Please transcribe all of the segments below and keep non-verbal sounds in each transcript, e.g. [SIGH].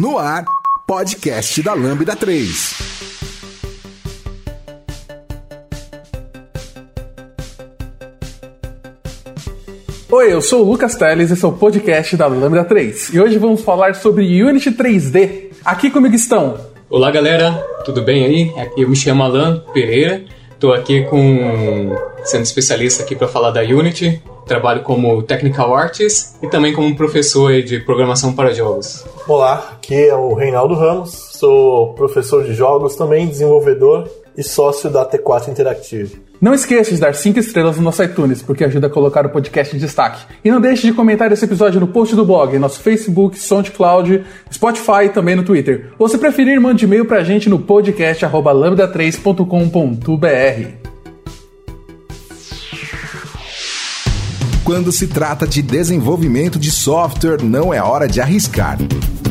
No ar, podcast da Lambda 3. Oi, eu sou o Lucas Teles, esse é o podcast da Lambda 3. E hoje vamos falar sobre Unity 3D. Aqui comigo estão. Olá galera, tudo bem aí? Aqui eu me chamo Alan Pereira, estou aqui com sendo especialista aqui para falar da Unity. Trabalho como technical artist e também como professor de programação para jogos. Olá, aqui é o Reinaldo Ramos, sou professor de jogos também, desenvolvedor e sócio da T4 Interactive. Não esqueça de dar 5 estrelas no nosso iTunes, porque ajuda a colocar o podcast em destaque. E não deixe de comentar esse episódio no post do blog, nosso Facebook, SoundCloud, Spotify e também no Twitter. Ou se preferir, mande e-mail pra gente no podcast@lambda3.com.br. Quando se trata de desenvolvimento de software, não é hora de arriscar.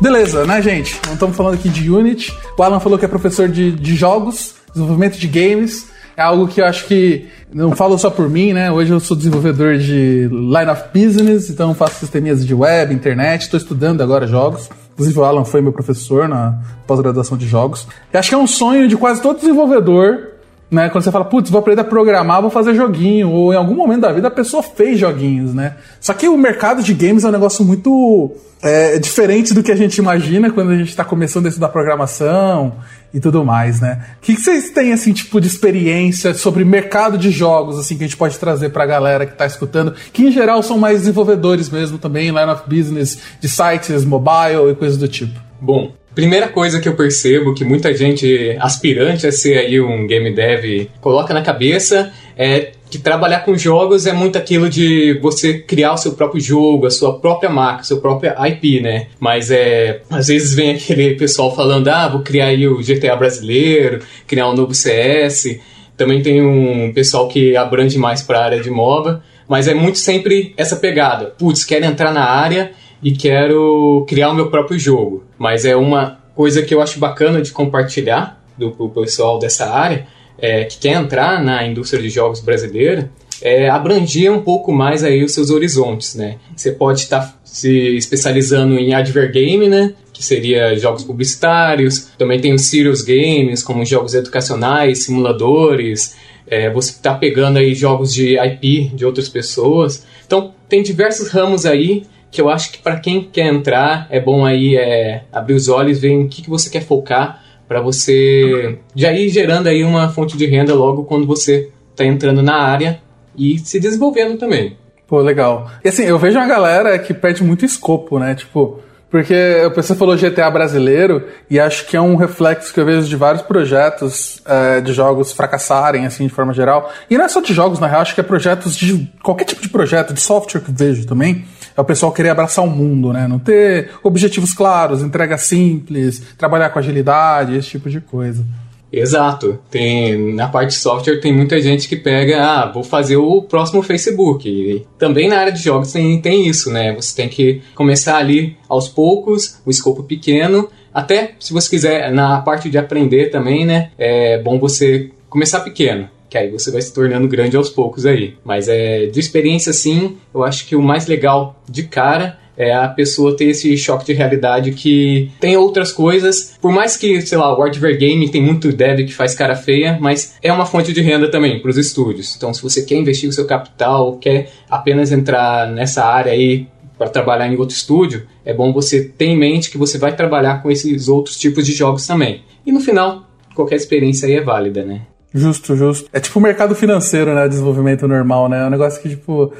Beleza, né, gente? Não estamos falando aqui de Unity. O Alan falou que é professor de, de jogos, desenvolvimento de games. É algo que eu acho que não falo só por mim, né? Hoje eu sou desenvolvedor de line of business, então faço sisteminhas de web, internet, estou estudando agora jogos. Inclusive o Alan foi meu professor na pós-graduação de jogos. Eu acho que é um sonho de quase todo desenvolvedor né? Quando você fala, putz, vou aprender a programar, vou fazer joguinho, ou em algum momento da vida a pessoa fez joguinhos, né? Só que o mercado de games é um negócio muito é, diferente do que a gente imagina quando a gente está começando a estudar programação e tudo mais, né? O que, que, vocês têm, assim, tipo, de experiência sobre mercado de jogos, assim, que a gente pode trazer pra galera que está escutando, que em geral são mais desenvolvedores mesmo também, line of business, de sites, mobile e coisas do tipo? Bom, Primeira coisa que eu percebo que muita gente aspirante a ser aí um game dev coloca na cabeça é que trabalhar com jogos é muito aquilo de você criar o seu próprio jogo, a sua própria marca, a sua própria IP, né? Mas é, às vezes vem aquele pessoal falando: "Ah, vou criar aí o GTA brasileiro, criar um novo CS". Também tem um pessoal que abrange mais para a área de MOBA, mas é muito sempre essa pegada. Putz, quero entrar na área e quero criar o meu próprio jogo. Mas é uma coisa que eu acho bacana de compartilhar do, do pessoal dessa área, é, que quer entrar na indústria de jogos brasileira, é abranger um pouco mais aí os seus horizontes, né? Você pode estar tá se especializando em advergame, né? Que seria jogos publicitários. Também tem os serious games, como jogos educacionais, simuladores. É, você está pegando aí jogos de IP de outras pessoas. Então, tem diversos ramos aí que eu acho que para quem quer entrar é bom aí é, abrir os olhos, ver em que, que você quer focar para você já ir gerando aí uma fonte de renda logo quando você está entrando na área e se desenvolvendo também. Pô, legal. E assim, eu vejo uma galera que perde muito escopo, né? Tipo, porque você falou GTA brasileiro e acho que é um reflexo que eu vejo de vários projetos é, de jogos fracassarem, assim, de forma geral. E não é só de jogos, na real, acho que é projetos de. qualquer tipo de projeto, de software que eu vejo também. É o pessoal querer abraçar o mundo, né? Não ter objetivos claros, entrega simples, trabalhar com agilidade, esse tipo de coisa. Exato. Tem na parte de software tem muita gente que pega, ah, vou fazer o próximo Facebook. E também na área de jogos tem, tem isso, né? Você tem que começar ali aos poucos, o escopo pequeno, até se você quiser na parte de aprender também, né? É bom você começar pequeno. Que aí você vai se tornando grande aos poucos aí. Mas é de experiência sim, eu acho que o mais legal de cara é a pessoa ter esse choque de realidade que tem outras coisas. Por mais que, sei lá, o Hardware Game tem muito dev que faz cara feia, mas é uma fonte de renda também para os estúdios. Então, se você quer investir o seu capital, quer apenas entrar nessa área aí para trabalhar em outro estúdio, é bom você ter em mente que você vai trabalhar com esses outros tipos de jogos também. E no final, qualquer experiência aí é válida, né? Justo, justo. É tipo o mercado financeiro, né? Desenvolvimento normal, né? É um negócio que, tipo,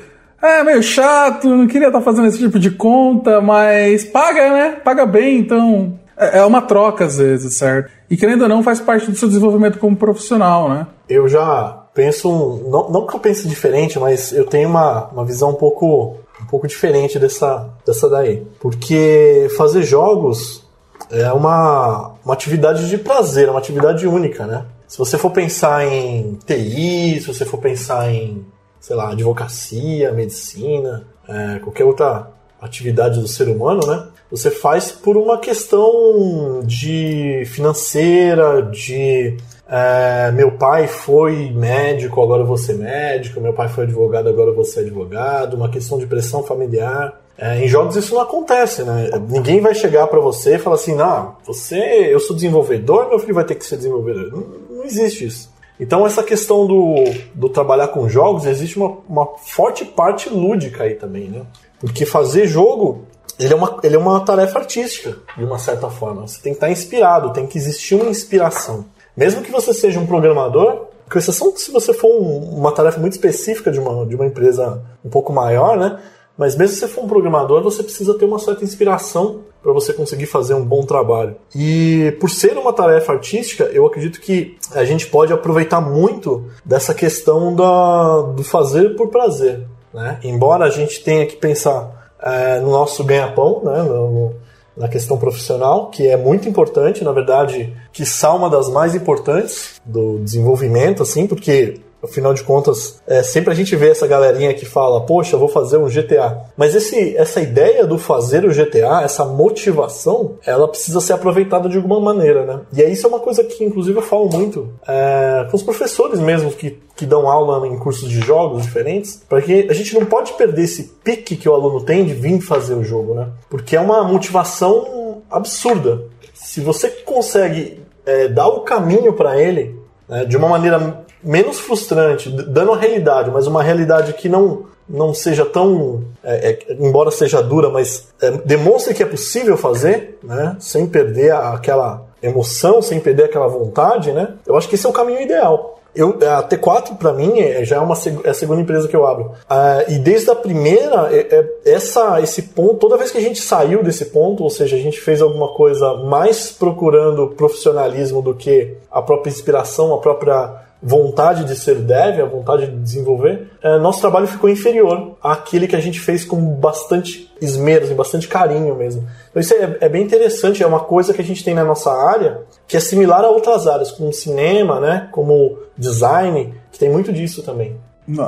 é meio chato, não queria estar tá fazendo esse tipo de conta, mas paga, né? Paga bem, então é, é uma troca às vezes, certo? E querendo ou não, faz parte do seu desenvolvimento como profissional, né? Eu já penso, não, não que eu pense diferente, mas eu tenho uma, uma visão um pouco, um pouco diferente dessa, dessa daí. Porque fazer jogos é uma, uma atividade de prazer, é uma atividade única, né? Se você for pensar em TI, se você for pensar em, sei lá, advocacia, medicina, é, qualquer outra atividade do ser humano, né? Você faz por uma questão de financeira, de é, meu pai foi médico, agora ser médico, meu pai foi advogado, agora vou ser advogado, uma questão de pressão familiar. É, em jogos isso não acontece, né? Ninguém vai chegar para você e falar assim, não, você, eu sou desenvolvedor, meu filho vai ter que ser desenvolvedor. Não, existe isso. Então essa questão do, do trabalhar com jogos, existe uma, uma forte parte lúdica aí também, né? Porque fazer jogo, ele é, uma, ele é uma tarefa artística, de uma certa forma. Você tem que estar inspirado, tem que existir uma inspiração. Mesmo que você seja um programador, com exceção se você for um, uma tarefa muito específica de uma, de uma empresa um pouco maior, né? Mas mesmo se você for um programador, você precisa ter uma certa inspiração para você conseguir fazer um bom trabalho. E por ser uma tarefa artística, eu acredito que a gente pode aproveitar muito dessa questão da, do fazer por prazer. Né? Embora a gente tenha que pensar é, no nosso ganha-pão, né? no, na questão profissional, que é muito importante, na verdade, que uma das mais importantes do desenvolvimento, assim, porque Afinal de contas, é, sempre a gente vê essa galerinha que fala, poxa, vou fazer um GTA. Mas esse, essa ideia do fazer o GTA, essa motivação, ela precisa ser aproveitada de alguma maneira, né? E aí isso é uma coisa que, inclusive, eu falo muito é, com os professores mesmo que, que dão aula em cursos de jogos diferentes, porque a gente não pode perder esse pique que o aluno tem de vir fazer o jogo, né? Porque é uma motivação absurda. Se você consegue é, dar o caminho para ele né, de uma maneira menos frustrante, dando a realidade, mas uma realidade que não, não seja tão, é, é, embora seja dura, mas é, demonstre que é possível fazer, né, sem perder aquela emoção, sem perder aquela vontade, né, eu acho que esse é o caminho ideal. Eu, a T4, para mim, é, já é, uma, é a segunda empresa que eu abro. Ah, e desde a primeira, é, é, essa, esse ponto, toda vez que a gente saiu desse ponto, ou seja, a gente fez alguma coisa mais procurando profissionalismo do que a própria inspiração, a própria vontade de ser dev, a vontade de desenvolver, é, nosso trabalho ficou inferior àquele que a gente fez com bastante esmero, assim, bastante carinho mesmo. Então isso é, é, bem interessante, é uma coisa que a gente tem na nossa área que é similar a outras áreas, como cinema, né, como design, que tem muito disso também.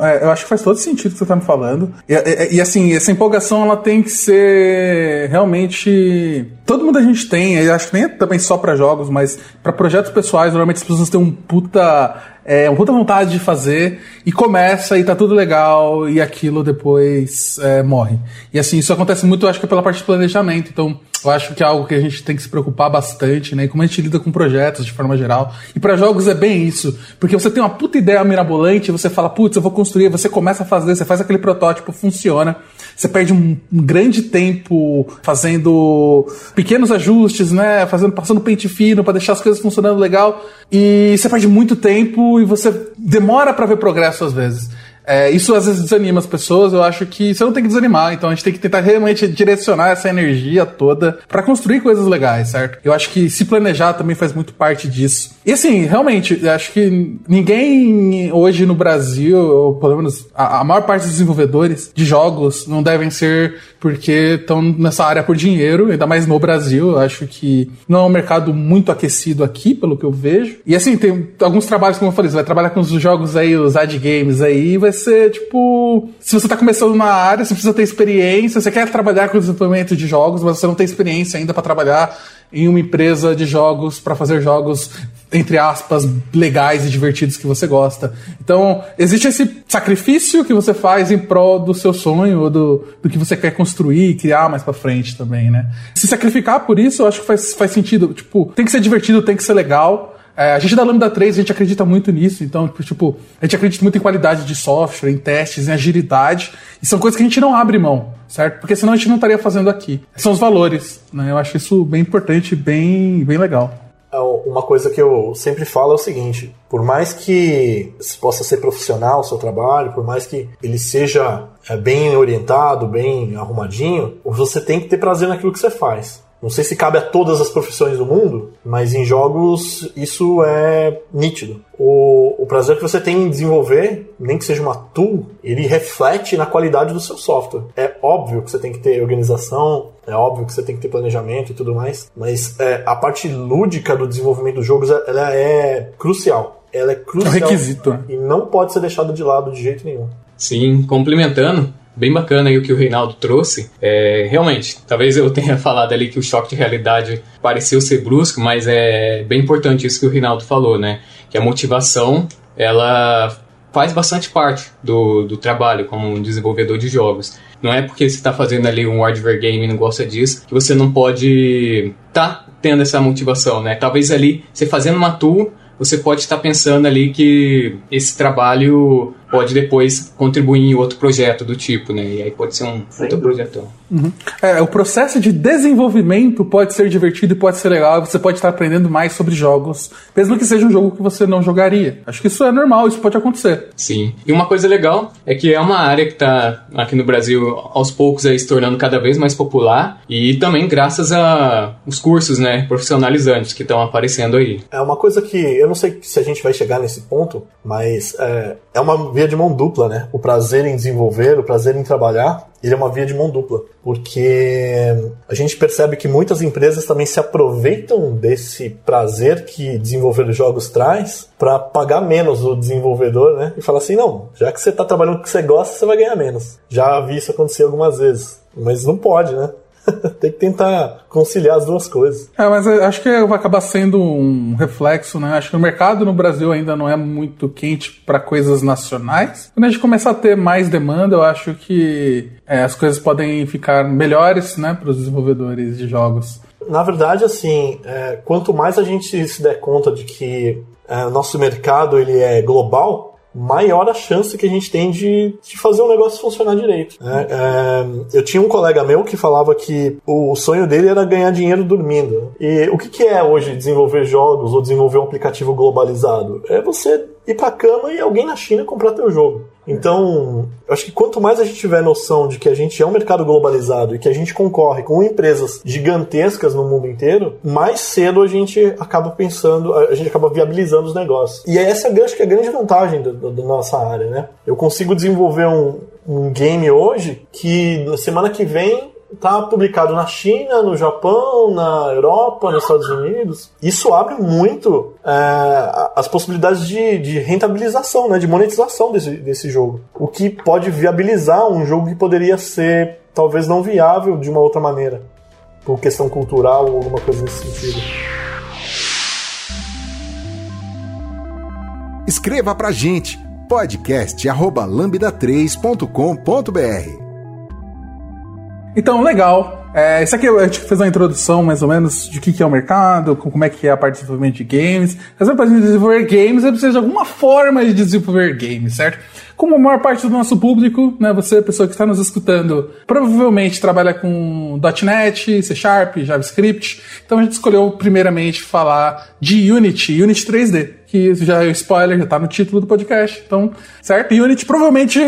É, eu acho que faz todo sentido o que você está me falando. E, e, e, assim, essa empolgação ela tem que ser realmente. Todo mundo a gente tem, eu acho que nem é também só para jogos, mas para projetos pessoais, normalmente as pessoas têm um puta é, uma puta vontade de fazer e começa e tá tudo legal e aquilo depois é, morre. E assim, isso acontece muito, eu acho que pela parte de planejamento. Então, eu acho que é algo que a gente tem que se preocupar bastante, né? E como a gente lida com projetos de forma geral. E para jogos é bem isso. Porque você tem uma puta ideia mirabolante, você fala, putz, eu vou construir, você começa a fazer, você faz aquele protótipo, funciona. Você perde um, grande tempo fazendo pequenos ajustes, né? Fazendo, passando pente fino para deixar as coisas funcionando legal. E você perde muito tempo e você demora para ver progresso às vezes. É, isso às vezes desanima as pessoas, eu acho que você não tem que desanimar, então a gente tem que tentar realmente direcionar essa energia toda para construir coisas legais, certo? Eu acho que se planejar também faz muito parte disso. E assim, realmente, eu acho que ninguém hoje no Brasil, ou pelo menos a, a maior parte dos desenvolvedores de jogos, não devem ser porque estão nessa área por dinheiro, ainda mais no Brasil. Eu acho que não é um mercado muito aquecido aqui, pelo que eu vejo. E assim, tem alguns trabalhos, como eu falei, você vai trabalhar com os jogos aí, os ad games aí, vai ser tipo. Se você tá começando na área, você precisa ter experiência, você quer trabalhar com desenvolvimento de jogos, mas você não tem experiência ainda para trabalhar em uma empresa de jogos para fazer jogos entre aspas legais e divertidos que você gosta. Então, existe esse sacrifício que você faz em prol do seu sonho ou do, do que você quer construir e criar mais para frente também, né? Se sacrificar por isso, eu acho que faz, faz sentido. Tipo, tem que ser divertido, tem que ser legal. É, a gente da Lambda 3, a gente acredita muito nisso, então, tipo, a gente acredita muito em qualidade de software, em testes, em agilidade, e são coisas que a gente não abre mão, certo? Porque senão a gente não estaria fazendo aqui. São os valores, né? Eu acho isso bem importante, bem, bem legal. É, uma coisa que eu sempre falo é o seguinte: por mais que possa ser profissional o seu trabalho, por mais que ele seja é, bem orientado, bem arrumadinho, você tem que ter prazer naquilo que você faz. Não sei se cabe a todas as profissões do mundo, mas em jogos isso é nítido. O, o prazer que você tem em desenvolver, nem que seja uma tool, ele reflete na qualidade do seu software. É óbvio que você tem que ter organização, é óbvio que você tem que ter planejamento e tudo mais, mas é, a parte lúdica do desenvolvimento dos jogos ela é crucial. Ela é crucial. É um requisito. E não pode ser deixada de lado de jeito nenhum. Sim, complementando, bem bacana aí o que o Reinaldo trouxe. É, realmente, talvez eu tenha [LAUGHS] falado ali que o choque de realidade pareceu ser brusco, mas é bem importante isso que o Reinaldo falou, né? Que a motivação, ela faz bastante parte do, do trabalho como um desenvolvedor de jogos. Não é porque você está fazendo ali um hardware game e não gosta disso que você não pode tá tendo essa motivação, né? Talvez ali você fazendo uma tool você pode estar pensando ali que esse trabalho pode depois contribuir em outro projeto do tipo, né? E aí pode ser um outro projetão. Uhum. É, o processo de desenvolvimento pode ser divertido e pode ser legal, você pode estar aprendendo mais sobre jogos, mesmo que seja um jogo que você não jogaria. Acho que isso é normal, isso pode acontecer. Sim. E uma coisa legal é que é uma área que está aqui no Brasil aos poucos aí se tornando cada vez mais popular e também graças a os cursos, né, profissionalizantes que estão aparecendo aí. É uma coisa que eu não sei se a gente vai chegar nesse ponto, mas é, é uma via de mão dupla, né? O prazer em desenvolver, o prazer em trabalhar, ele é uma via de mão dupla, porque a gente percebe que muitas empresas também se aproveitam desse prazer que desenvolver jogos traz para pagar menos o desenvolvedor, né? E falar assim, não, já que você está trabalhando com o que você gosta, você vai ganhar menos. Já vi isso acontecer algumas vezes, mas não pode, né? [LAUGHS] Tem que tentar conciliar as duas coisas. É, mas acho que vai acabar sendo um reflexo, né? Acho que o mercado no Brasil ainda não é muito quente para coisas nacionais. Quando a gente começar a ter mais demanda, eu acho que é, as coisas podem ficar melhores, né, para os desenvolvedores de jogos. Na verdade, assim, é, quanto mais a gente se der conta de que é, o nosso mercado ele é global, maior a chance que a gente tem de, de fazer o negócio funcionar direito. Né? É, eu tinha um colega meu que falava que o sonho dele era ganhar dinheiro dormindo. E o que, que é hoje desenvolver jogos ou desenvolver um aplicativo globalizado? É você ir pra cama e alguém na China comprar teu jogo. Então, eu acho que quanto mais a gente tiver noção de que a gente é um mercado globalizado e que a gente concorre com empresas gigantescas no mundo inteiro, mais cedo a gente acaba pensando, a gente acaba viabilizando os negócios. E essa é, acho que é a grande vantagem da nossa área, né? Eu consigo desenvolver um, um game hoje que na semana que vem está publicado na China, no Japão, na Europa, nos Estados Unidos. Isso abre muito é, as possibilidades de, de, rentabilização, né, de monetização desse, desse jogo. O que pode viabilizar um jogo que poderia ser talvez não viável de uma outra maneira, por questão cultural ou alguma coisa nesse sentido. Escreva pra gente podcast@lambda3.com.br então, legal. É, isso aqui a gente fez uma introdução mais ou menos de o que, que é o mercado, como é que é a parte de desenvolvimento de games. Mas para desenvolver games, você precisa de alguma forma de desenvolver games, certo? Como a maior parte do nosso público, né, você, pessoa que está nos escutando, provavelmente trabalha com .NET, C Sharp, JavaScript. Então a gente escolheu primeiramente falar de Unity, Unity 3D, que já é spoiler, já está no título do podcast. Então, certo? Unity provavelmente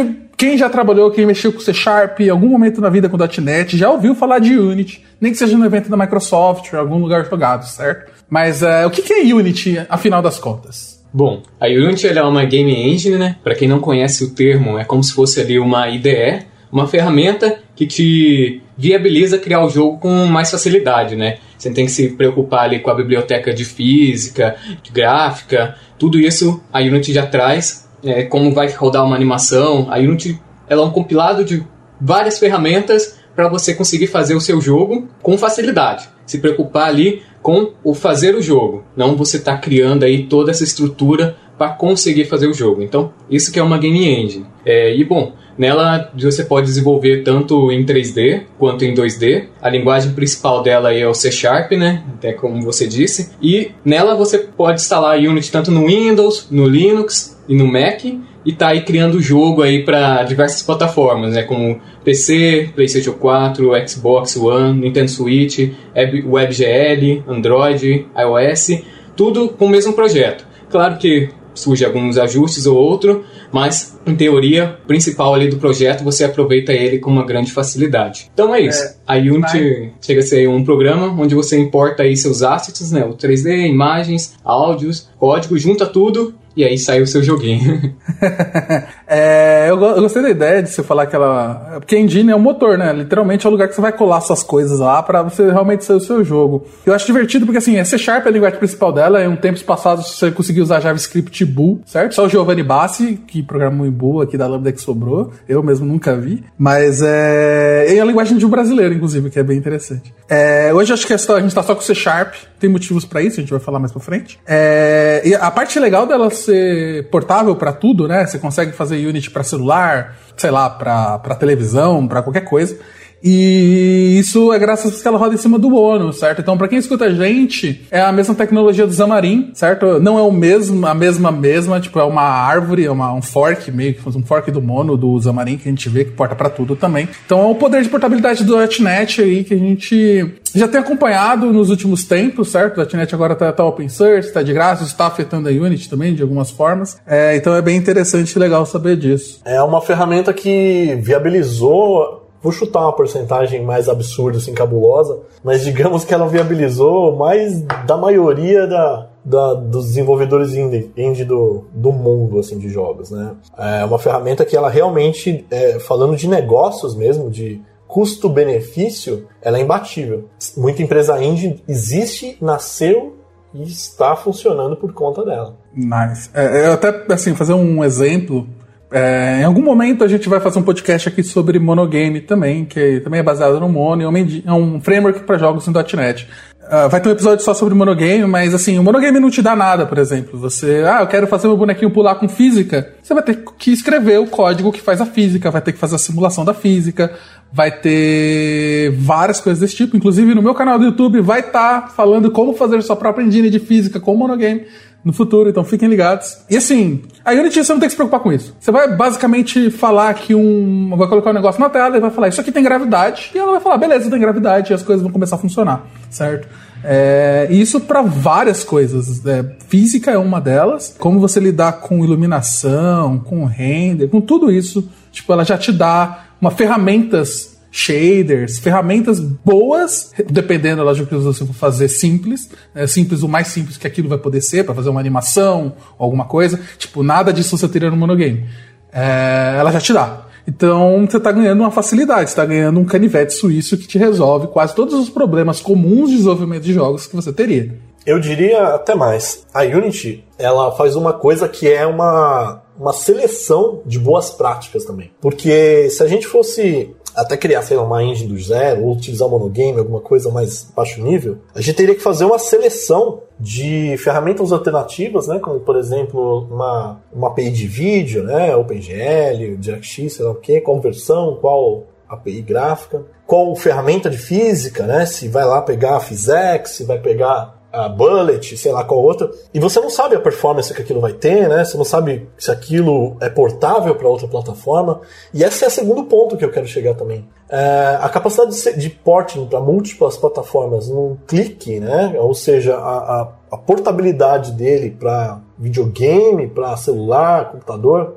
quem já trabalhou, quem mexeu com C Sharp em algum momento na vida com .NET, já ouviu falar de Unity, nem que seja no evento da Microsoft ou em algum lugar jogado, certo? Mas uh, o que é Unity, afinal das contas? Bom, a Unity é uma game engine, né? Para quem não conhece o termo, é como se fosse ali uma IDE, uma ferramenta que te viabiliza criar o jogo com mais facilidade, né? Você tem que se preocupar ali com a biblioteca de física, de gráfica, tudo isso a Unity já traz é, como vai rodar uma animação. A Unity ela é um compilado de várias ferramentas para você conseguir fazer o seu jogo com facilidade. Se preocupar ali com o fazer o jogo, não você estar tá criando aí toda essa estrutura para conseguir fazer o jogo. Então, isso que é uma game engine. É, e bom, nela você pode desenvolver tanto em 3D quanto em 2D. A linguagem principal dela é o C Sharp, né? Até como você disse. E nela você pode instalar Unity tanto no Windows, no Linux e no Mac e tá aí criando jogo aí para diversas plataformas, né, como PC, PlayStation 4, Xbox One, Nintendo Switch, WebGL, Android, iOS, tudo com o mesmo projeto. Claro que surge alguns ajustes ou outro, mas em teoria principal ali do projeto você aproveita ele com uma grande facilidade. Então é isso. É, a Unity chega a ser um programa onde você importa aí seus assets, né, o 3D, imagens, áudios, código, junta tudo e aí sai o seu joguinho. [LAUGHS] é, eu, eu, gostei da ideia de você falar que ela. Porque a engine é um motor, né? Literalmente é o lugar que você vai colar suas coisas lá para você realmente ser o seu jogo. Eu acho divertido porque, assim, C Sharp é a linguagem principal dela. Em um tempos passados você conseguiu usar JavaScript Boo, certo? Só o Giovanni Bassi, que programou em Boo aqui da Lambda que sobrou. Eu mesmo nunca vi. Mas é. E a linguagem de um brasileiro, inclusive, que é bem interessante. É, hoje acho que a gente tá só com C Sharp. Tem motivos para isso, a gente vai falar mais pra frente. É, e a parte legal dela ser portável para tudo, né? Você consegue fazer Unity para celular, sei lá, para televisão, para qualquer coisa. E isso é graças a que ela roda em cima do Ono, certo? Então, para quem escuta a gente, é a mesma tecnologia do Xamarin, certo? Não é o mesmo, a mesma mesma, tipo, é uma árvore, é uma, um fork, meio que um fork do Mono, do Xamarin, que a gente vê que porta para tudo também. Então, é o poder de portabilidade do .NET aí que a gente já tem acompanhado nos últimos tempos, certo? O .NET agora tá, tá open source, tá de graça, está afetando a Unity também, de algumas formas. É, então, é bem interessante e legal saber disso. É uma ferramenta que viabilizou vou chutar uma porcentagem mais absurda, assim, cabulosa, mas digamos que ela viabilizou mais da maioria da, da, dos desenvolvedores indie, indie do, do mundo assim de jogos, né? É uma ferramenta que ela realmente, é, falando de negócios mesmo, de custo-benefício, ela é imbatível. Muita empresa indie existe, nasceu e está funcionando por conta dela. Nice. É, eu até, assim, fazer um exemplo é, em algum momento a gente vai fazer um podcast aqui sobre monogame também, que também é baseado no Mono, é um framework para jogos em .NET. Uh, vai ter um episódio só sobre monogame, mas assim, o monogame não te dá nada, por exemplo. Você, ah, eu quero fazer meu bonequinho pular com física. Você vai ter que escrever o código que faz a física, vai ter que fazer a simulação da física, vai ter várias coisas desse tipo. Inclusive no meu canal do YouTube vai estar tá falando como fazer sua própria engine de física com monogame no futuro, então fiquem ligados. E assim, a Unity você não tem que se preocupar com isso. Você vai basicamente falar que um. Vai colocar um negócio na tela e vai falar, isso aqui tem gravidade, e ela vai falar, beleza, tem gravidade, e as coisas vão começar a funcionar, certo? É, isso para várias coisas. É, física é uma delas. Como você lidar com iluminação, com render, com tudo isso. Tipo, ela já te dá uma ferramentas shaders, ferramentas boas, dependendo, lógico, que você for fazer simples, né, simples o mais simples que aquilo vai poder ser, para fazer uma animação alguma coisa. Tipo, nada disso você teria no monogame. É, ela já te dá. Então você está ganhando uma facilidade, está ganhando um canivete suíço que te resolve quase todos os problemas comuns de desenvolvimento de jogos que você teria. Eu diria até mais. A Unity, ela faz uma coisa que é uma, uma seleção de boas práticas também. Porque se a gente fosse até criar, sei lá, uma engine do zero, ou utilizar o monogame, alguma coisa mais baixo nível, a gente teria que fazer uma seleção de ferramentas alternativas, né, como por exemplo uma, uma API de vídeo, né, OpenGL, DirectX, sei lá o que, conversão, qual API gráfica, qual ferramenta de física, né, se vai lá pegar a PhysX, se vai pegar a Bullet, sei lá qual outra, e você não sabe a performance que aquilo vai ter, né? Você não sabe se aquilo é portável para outra plataforma. E esse é o segundo ponto que eu quero chegar também. É a capacidade de, de porting para múltiplas plataformas num clique, né? Ou seja, a, a, a portabilidade dele para videogame, para celular, computador,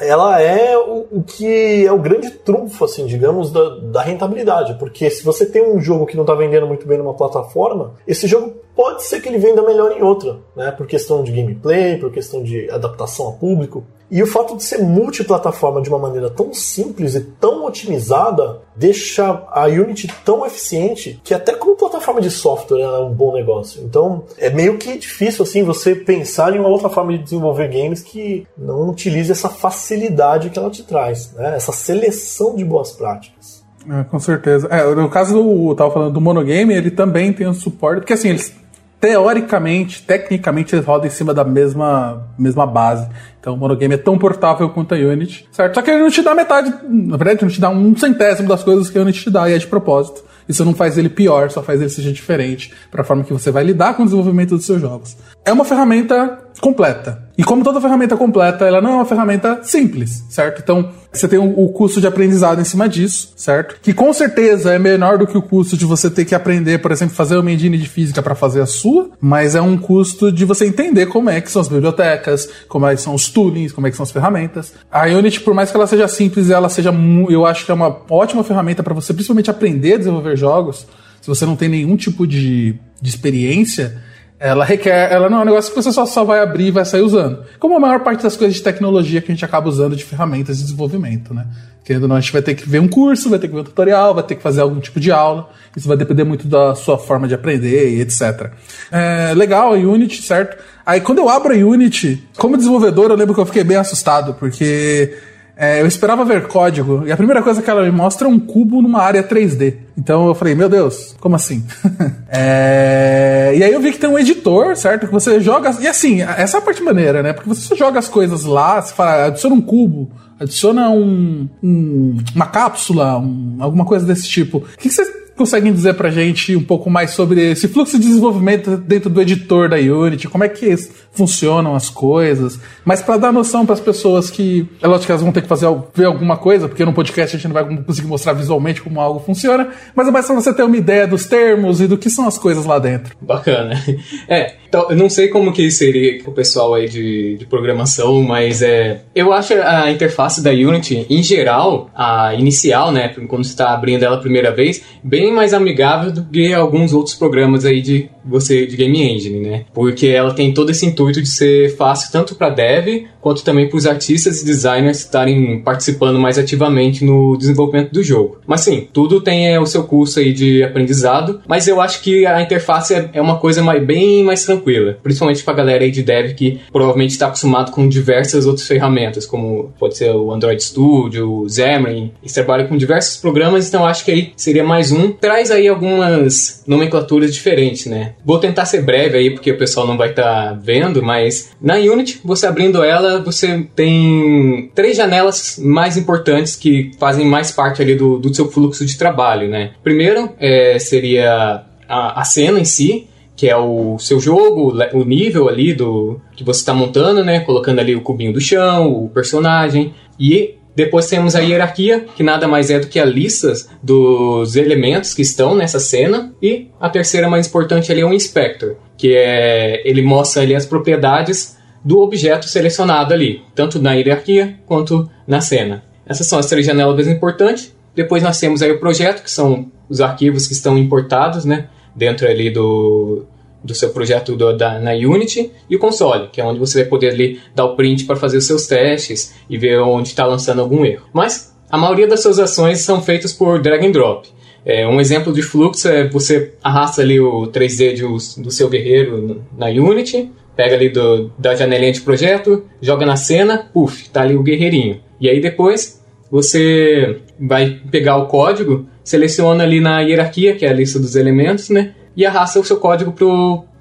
ela é o, o, que é o grande trunfo, assim, digamos, da, da, rentabilidade. Porque se você tem um jogo que não está vendendo muito bem numa plataforma, esse jogo pode ser que ele venda melhor em outra, né? Por questão de gameplay, por questão de adaptação a público. E o fato de ser multiplataforma de uma maneira tão simples e tão otimizada deixa a Unity tão eficiente que até como plataforma de software ela é um bom negócio. Então é meio que difícil assim você pensar em uma outra forma de desenvolver games que não utilize essa facilidade que ela te traz, né? essa seleção de boas práticas. É, com certeza. É, no caso do. Eu tava falando do monogame, ele também tem um suporte. Porque assim, eles teoricamente, tecnicamente, eles rodam em cima da mesma, mesma base. Então o monogame é tão portável quanto a Unity, certo? Só que ele não te dá metade, na verdade, não te dá um centésimo das coisas que a Unity te dá, e é de propósito. Isso não faz ele pior, só faz ele seja diferente para a forma que você vai lidar com o desenvolvimento dos seus jogos. É uma ferramenta completa. E como toda ferramenta completa, ela não é uma ferramenta simples, certo? Então, você tem o, custo de aprendizado em cima disso, certo? Que com certeza é menor do que o custo de você ter que aprender, por exemplo, fazer uma engine de física para fazer a sua, mas é um custo de você entender como é que são as bibliotecas, como é que são os toolings, como é que são as ferramentas. A Unity, por mais que ela seja simples, ela seja, eu acho que é uma ótima ferramenta para você principalmente aprender a desenvolver jogos. Se você não tem nenhum tipo de, de experiência, ela requer, ela não é um negócio que você só, só vai abrir e vai sair usando. Como a maior parte das coisas de tecnologia que a gente acaba usando de ferramentas de desenvolvimento, né? Querendo ou não, a gente vai ter que ver um curso, vai ter que ver um tutorial, vai ter que fazer algum tipo de aula. Isso vai depender muito da sua forma de aprender e etc. É, legal a Unity, certo? Aí quando eu abro a Unity, como desenvolvedor, eu lembro que eu fiquei bem assustado, porque é, eu esperava ver código e a primeira coisa que ela me mostra é um cubo numa área 3D. Então eu falei, meu Deus, como assim? [LAUGHS] é... E aí eu vi que tem um editor, certo? Que você joga. E assim, essa é a parte maneira, né? Porque você joga as coisas lá, você fala, adiciona um cubo, adiciona um, um uma cápsula, um, alguma coisa desse tipo. O que, que você conseguem dizer pra gente um pouco mais sobre esse fluxo de desenvolvimento dentro do editor da Unity? Como é que funcionam as coisas? Mas para dar noção para as pessoas que, é lógico que elas vão ter que fazer ver alguma coisa, porque no podcast a gente não vai conseguir mostrar visualmente como algo funciona, mas é para você ter uma ideia dos termos e do que são as coisas lá dentro. Bacana. [LAUGHS] É, então, eu não sei como que seria o pessoal aí de, de programação, mas é, eu acho a interface da Unity, em geral, a inicial, né, quando você está abrindo ela a primeira vez, bem bem mais amigável do que alguns outros programas aí de você de game engine, né? Porque ela tem todo esse intuito de ser fácil tanto para dev quanto também para os artistas e designers estarem participando mais ativamente no desenvolvimento do jogo. Mas sim, tudo tem é, o seu curso aí de aprendizado, mas eu acho que a interface é, é uma coisa mais, bem mais tranquila, principalmente para a galera aí de dev que provavelmente está acostumado com diversas outras ferramentas, como pode ser o Android Studio, o Xamarin, e trabalha com diversos programas, então acho que aí seria mais um. Traz aí algumas nomenclaturas diferentes, né? Vou tentar ser breve aí, porque o pessoal não vai estar tá vendo, mas na Unity, você abrindo ela, você tem três janelas mais importantes que fazem mais parte ali do, do seu fluxo de trabalho, né? Primeiro é, seria a, a cena em si, que é o seu jogo, o nível ali do que você está montando, né? Colocando ali o cubinho do chão, o personagem. E depois temos a hierarquia, que nada mais é do que a lista dos elementos que estão nessa cena. E a terceira mais importante ali é o inspector, que é ele mostra ali as propriedades do objeto selecionado ali, tanto na hierarquia quanto na cena. Essas são as três janelas mais importantes. Depois nós temos aí o projeto, que são os arquivos que estão importados, né, dentro ali do, do seu projeto do, da, na Unity e o console, que é onde você vai poder ali dar o print para fazer os seus testes e ver onde está lançando algum erro. Mas a maioria das suas ações são feitas por drag and drop. É, um exemplo de fluxo é você arrasta ali o 3D de, do seu guerreiro na Unity, pega ali do, da janelinha de projeto, joga na cena, puf, tá ali o guerreirinho. E aí depois você vai pegar o código, seleciona ali na hierarquia, que é a lista dos elementos, né? E arrasta o seu código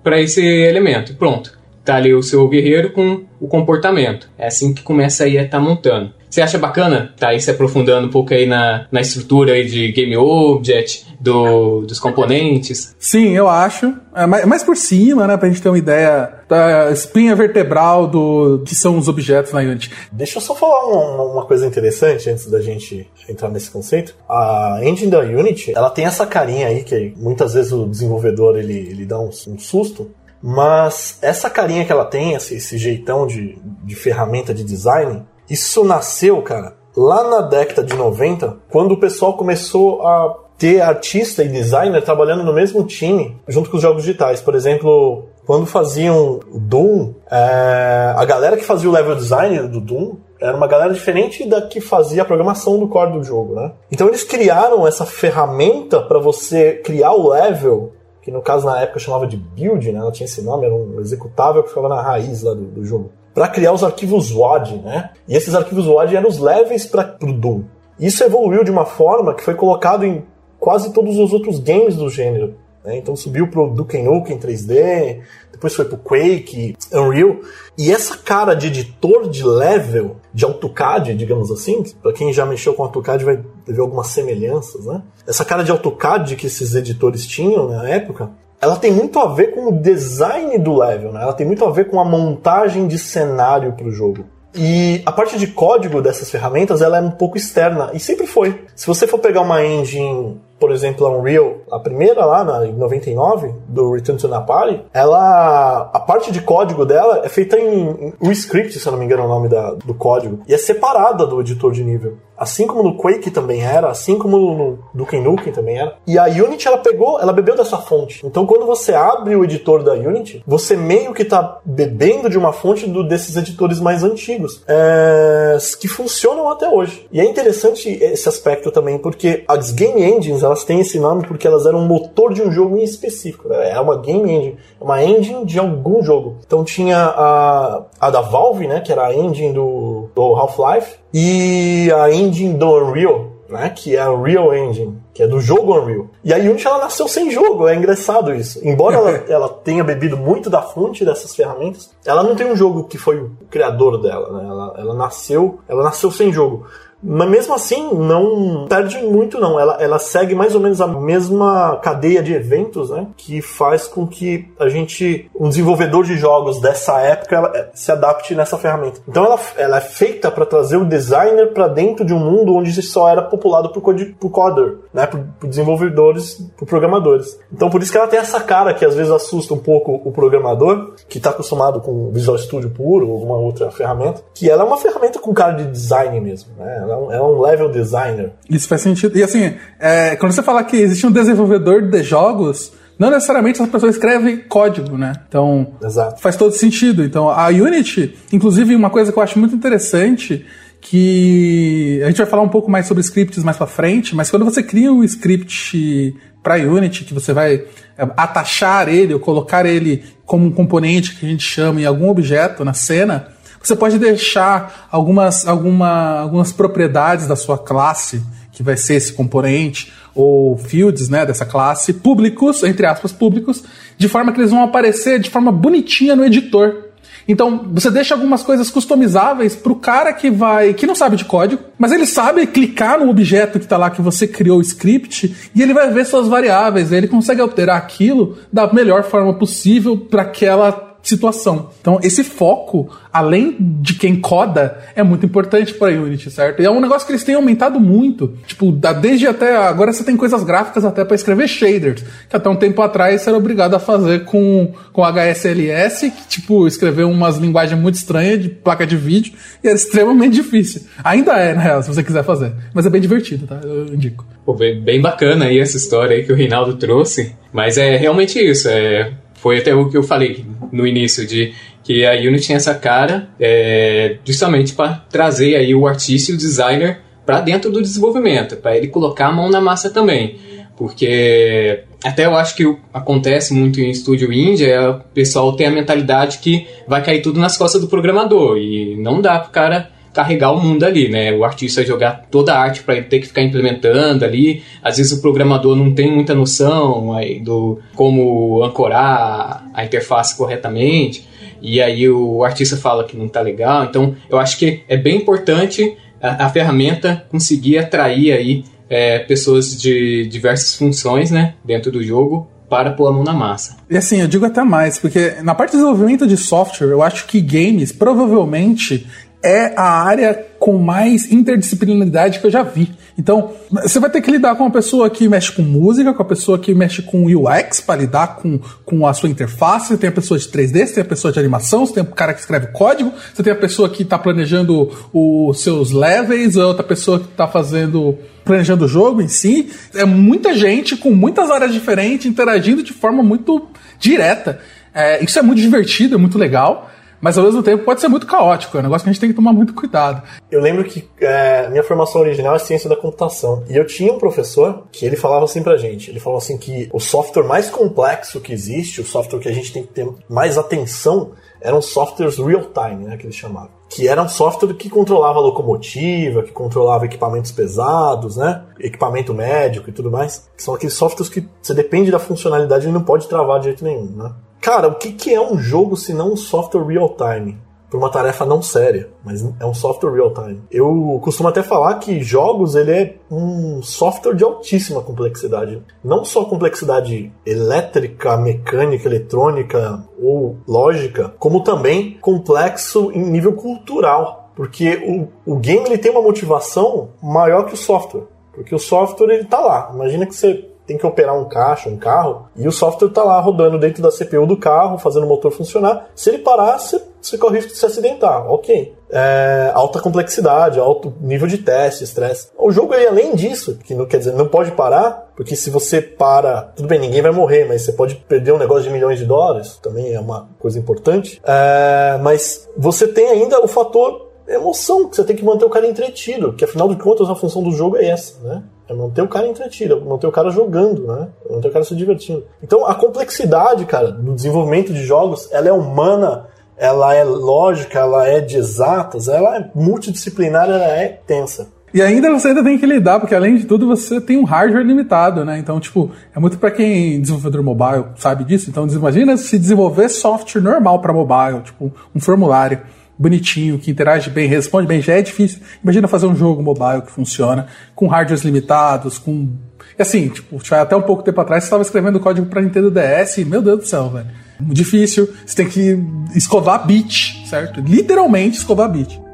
para esse elemento. Pronto. Tá ali o seu guerreiro com o comportamento. É assim que começa aí a estar tá montando. Você acha bacana tá aí se aprofundando um pouco aí na, na estrutura aí de Game Object, do, dos componentes? Sim, eu acho. É mais, mais por cima, né, pra gente ter uma ideia da espinha vertebral do que são os objetos na Unity. Deixa eu só falar uma, uma coisa interessante antes da gente entrar nesse conceito. A engine da Unity, ela tem essa carinha aí que muitas vezes o desenvolvedor ele, ele dá um, um susto, mas essa carinha que ela tem, esse, esse jeitão de, de ferramenta de design, isso nasceu, cara, lá na década de 90, quando o pessoal começou a ter artista e designer trabalhando no mesmo time, junto com os jogos digitais. Por exemplo, quando faziam o Doom, é, a galera que fazia o level design do Doom era uma galera diferente da que fazia a programação do core do jogo, né? Então eles criaram essa ferramenta para você criar o level, que no caso na época chamava de build, né? Ela tinha esse nome, era um executável que ficava na raiz lá do, do jogo para criar os arquivos WAD, né? E esses arquivos WAD eram os levels para o Doom. Isso evoluiu de uma forma que foi colocado em quase todos os outros games do gênero. Né? Então subiu pro Duke Nukem 3D, depois foi pro Quake, Unreal. E essa cara de editor de level, de AutoCAD, digamos assim, para quem já mexeu com AutoCAD vai ver algumas semelhanças, né? Essa cara de AutoCAD que esses editores tinham na época, ela tem muito a ver com o design do level, né? Ela tem muito a ver com a montagem de cenário para o jogo. E a parte de código dessas ferramentas ela é um pouco externa e sempre foi. Se você for pegar uma engine por exemplo, a Unreal, a primeira lá na, em 99, do Return to Napali, ela. A parte de código dela é feita em, em script, se eu não me engano é o nome da, do código, e é separada do editor de nível. Assim como no Quake também era, assim como no Duke Nukem também era. E a Unity, ela pegou, ela bebeu dessa fonte. Então, quando você abre o editor da Unity, você meio que tá bebendo de uma fonte do, desses editores mais antigos, é, que funcionam até hoje. E é interessante esse aspecto também, porque as game engines, elas têm esse nome porque elas eram um motor de um jogo em específico. Né? É uma game engine, é uma engine de algum jogo. Então tinha a, a da Valve, né, que era a engine do, do Half-Life, e a engine do Unreal, né, que é a Unreal Engine, que é do jogo Unreal. E a Unity ela nasceu sem jogo, é engraçado isso. Embora ela, [LAUGHS] ela tenha bebido muito da fonte dessas ferramentas, ela não tem um jogo que foi o criador dela, né? Ela, ela nasceu, ela nasceu sem jogo. Mas mesmo assim, não perde muito, não. Ela, ela segue mais ou menos a mesma cadeia de eventos, né? Que faz com que a gente, um desenvolvedor de jogos dessa época, eh, se adapte nessa ferramenta. Então ela, ela é feita para trazer o designer para dentro de um mundo onde só era populado por, por coder, né? Por, por desenvolvedores, por programadores. Então por isso que ela tem essa cara que às vezes assusta um pouco o programador, que está acostumado com Visual Studio puro ou alguma outra ferramenta, que ela é uma ferramenta com cara de design mesmo, né? Ela é um, é um level designer. Isso faz sentido. E assim, é, quando você fala que existe um desenvolvedor de jogos, não necessariamente essa pessoa escreve código, né? Então, Exato. faz todo sentido. Então, a Unity, inclusive, uma coisa que eu acho muito interessante que a gente vai falar um pouco mais sobre scripts mais para frente, mas quando você cria um script para Unity, que você vai é, atachar ele ou colocar ele como um componente que a gente chama em algum objeto na cena, você pode deixar algumas, alguma, algumas propriedades da sua classe, que vai ser esse componente, ou fields né, dessa classe, públicos, entre aspas, públicos, de forma que eles vão aparecer de forma bonitinha no editor. Então, você deixa algumas coisas customizáveis para o cara que vai, que não sabe de código, mas ele sabe clicar no objeto que está lá que você criou o script e ele vai ver suas variáveis, ele consegue alterar aquilo da melhor forma possível para aquela situação. Então, esse foco, além de quem coda, é muito importante para Unity, certo? E é um negócio que eles têm aumentado muito. Tipo, desde até agora você tem coisas gráficas até para escrever shaders, que até um tempo atrás você era obrigado a fazer com, com HSLS, que, tipo, escrever umas linguagens muito estranhas de placa de vídeo, e era extremamente difícil. Ainda é, na real, se você quiser fazer. Mas é bem divertido, tá? Eu indico. Pô, bem, bem bacana aí essa história aí que o Reinaldo trouxe. Mas é realmente isso, é foi até o que eu falei no início de que a Unity tinha essa cara é, justamente para trazer aí o artista e o designer para dentro do desenvolvimento, para ele colocar a mão na massa também. Porque até eu acho que acontece muito em estúdio indie, é o pessoal tem a mentalidade que vai cair tudo nas costas do programador e não dá pro cara carregar o mundo ali, né? O artista jogar toda a arte para ter que ficar implementando ali. Às vezes o programador não tem muita noção aí do como ancorar a interface corretamente. E aí o artista fala que não tá legal. Então eu acho que é bem importante a, a ferramenta conseguir atrair aí é, pessoas de diversas funções, né, dentro do jogo para pôr a mão na massa. E assim, eu digo até mais, porque na parte de desenvolvimento de software, eu acho que games provavelmente é a área com mais interdisciplinaridade que eu já vi. Então, você vai ter que lidar com uma pessoa que mexe com música, com a pessoa que mexe com UX para lidar com, com a sua interface, você tem a pessoa de 3D, você tem a pessoa de animação, você tem o cara que escreve código, você tem a pessoa que está planejando os seus levels, a outra pessoa que está fazendo planejando o jogo em si. É muita gente com muitas áreas diferentes interagindo de forma muito direta. É, isso é muito divertido, é muito legal mas ao mesmo tempo pode ser muito caótico, é um negócio que a gente tem que tomar muito cuidado. Eu lembro que é, minha formação original é ciência da computação, e eu tinha um professor que ele falava assim pra gente, ele falou assim que o software mais complexo que existe, o software que a gente tem que ter mais atenção, eram softwares real-time, né, que eles chamavam. Que era um software que controlava locomotiva, que controlava equipamentos pesados, né? Equipamento médico e tudo mais. Que são aqueles softwares que você depende da funcionalidade e não pode travar de jeito nenhum, né? Cara, o que, que é um jogo se não um software real-time? por uma tarefa não séria, mas é um software real time. Eu costumo até falar que jogos ele é um software de altíssima complexidade, não só complexidade elétrica, mecânica, eletrônica ou lógica, como também complexo em nível cultural, porque o, o game ele tem uma motivação maior que o software, porque o software ele tá lá. Imagina que você tem que operar um caixa, um carro, e o software está lá rodando dentro da CPU do carro, fazendo o motor funcionar. Se ele parar, você, você corre o risco de se acidentar. Ok. É, alta complexidade, alto nível de teste, estresse. O jogo, ele, além disso, que não quer dizer, não pode parar, porque se você para, tudo bem, ninguém vai morrer, mas você pode perder um negócio de milhões de dólares, também é uma coisa importante. É, mas você tem ainda o fator emoção, que você tem que manter o cara entretido, que afinal de contas a função do jogo é essa, né? É manter o cara entretido, é manter o cara jogando, né? É manter o cara se divertindo. Então a complexidade, cara, do desenvolvimento de jogos, ela é humana, ela é lógica, ela é de exatas, ela é multidisciplinar, ela é tensa. E ainda você ainda tem que lidar, porque além de tudo você tem um hardware limitado, né? Então, tipo, é muito para quem desenvolvedor mobile sabe disso. Então, imagina se desenvolver software normal para mobile, tipo um formulário bonitinho, que interage bem, responde bem, já é difícil. Imagina fazer um jogo mobile que funciona, com hardwares limitados, com. E assim, tipo, até um pouco tempo atrás você estava escrevendo código para Nintendo DS, e, meu Deus do céu, velho. Difícil, você tem que escovar bit, certo? Literalmente escovar bit.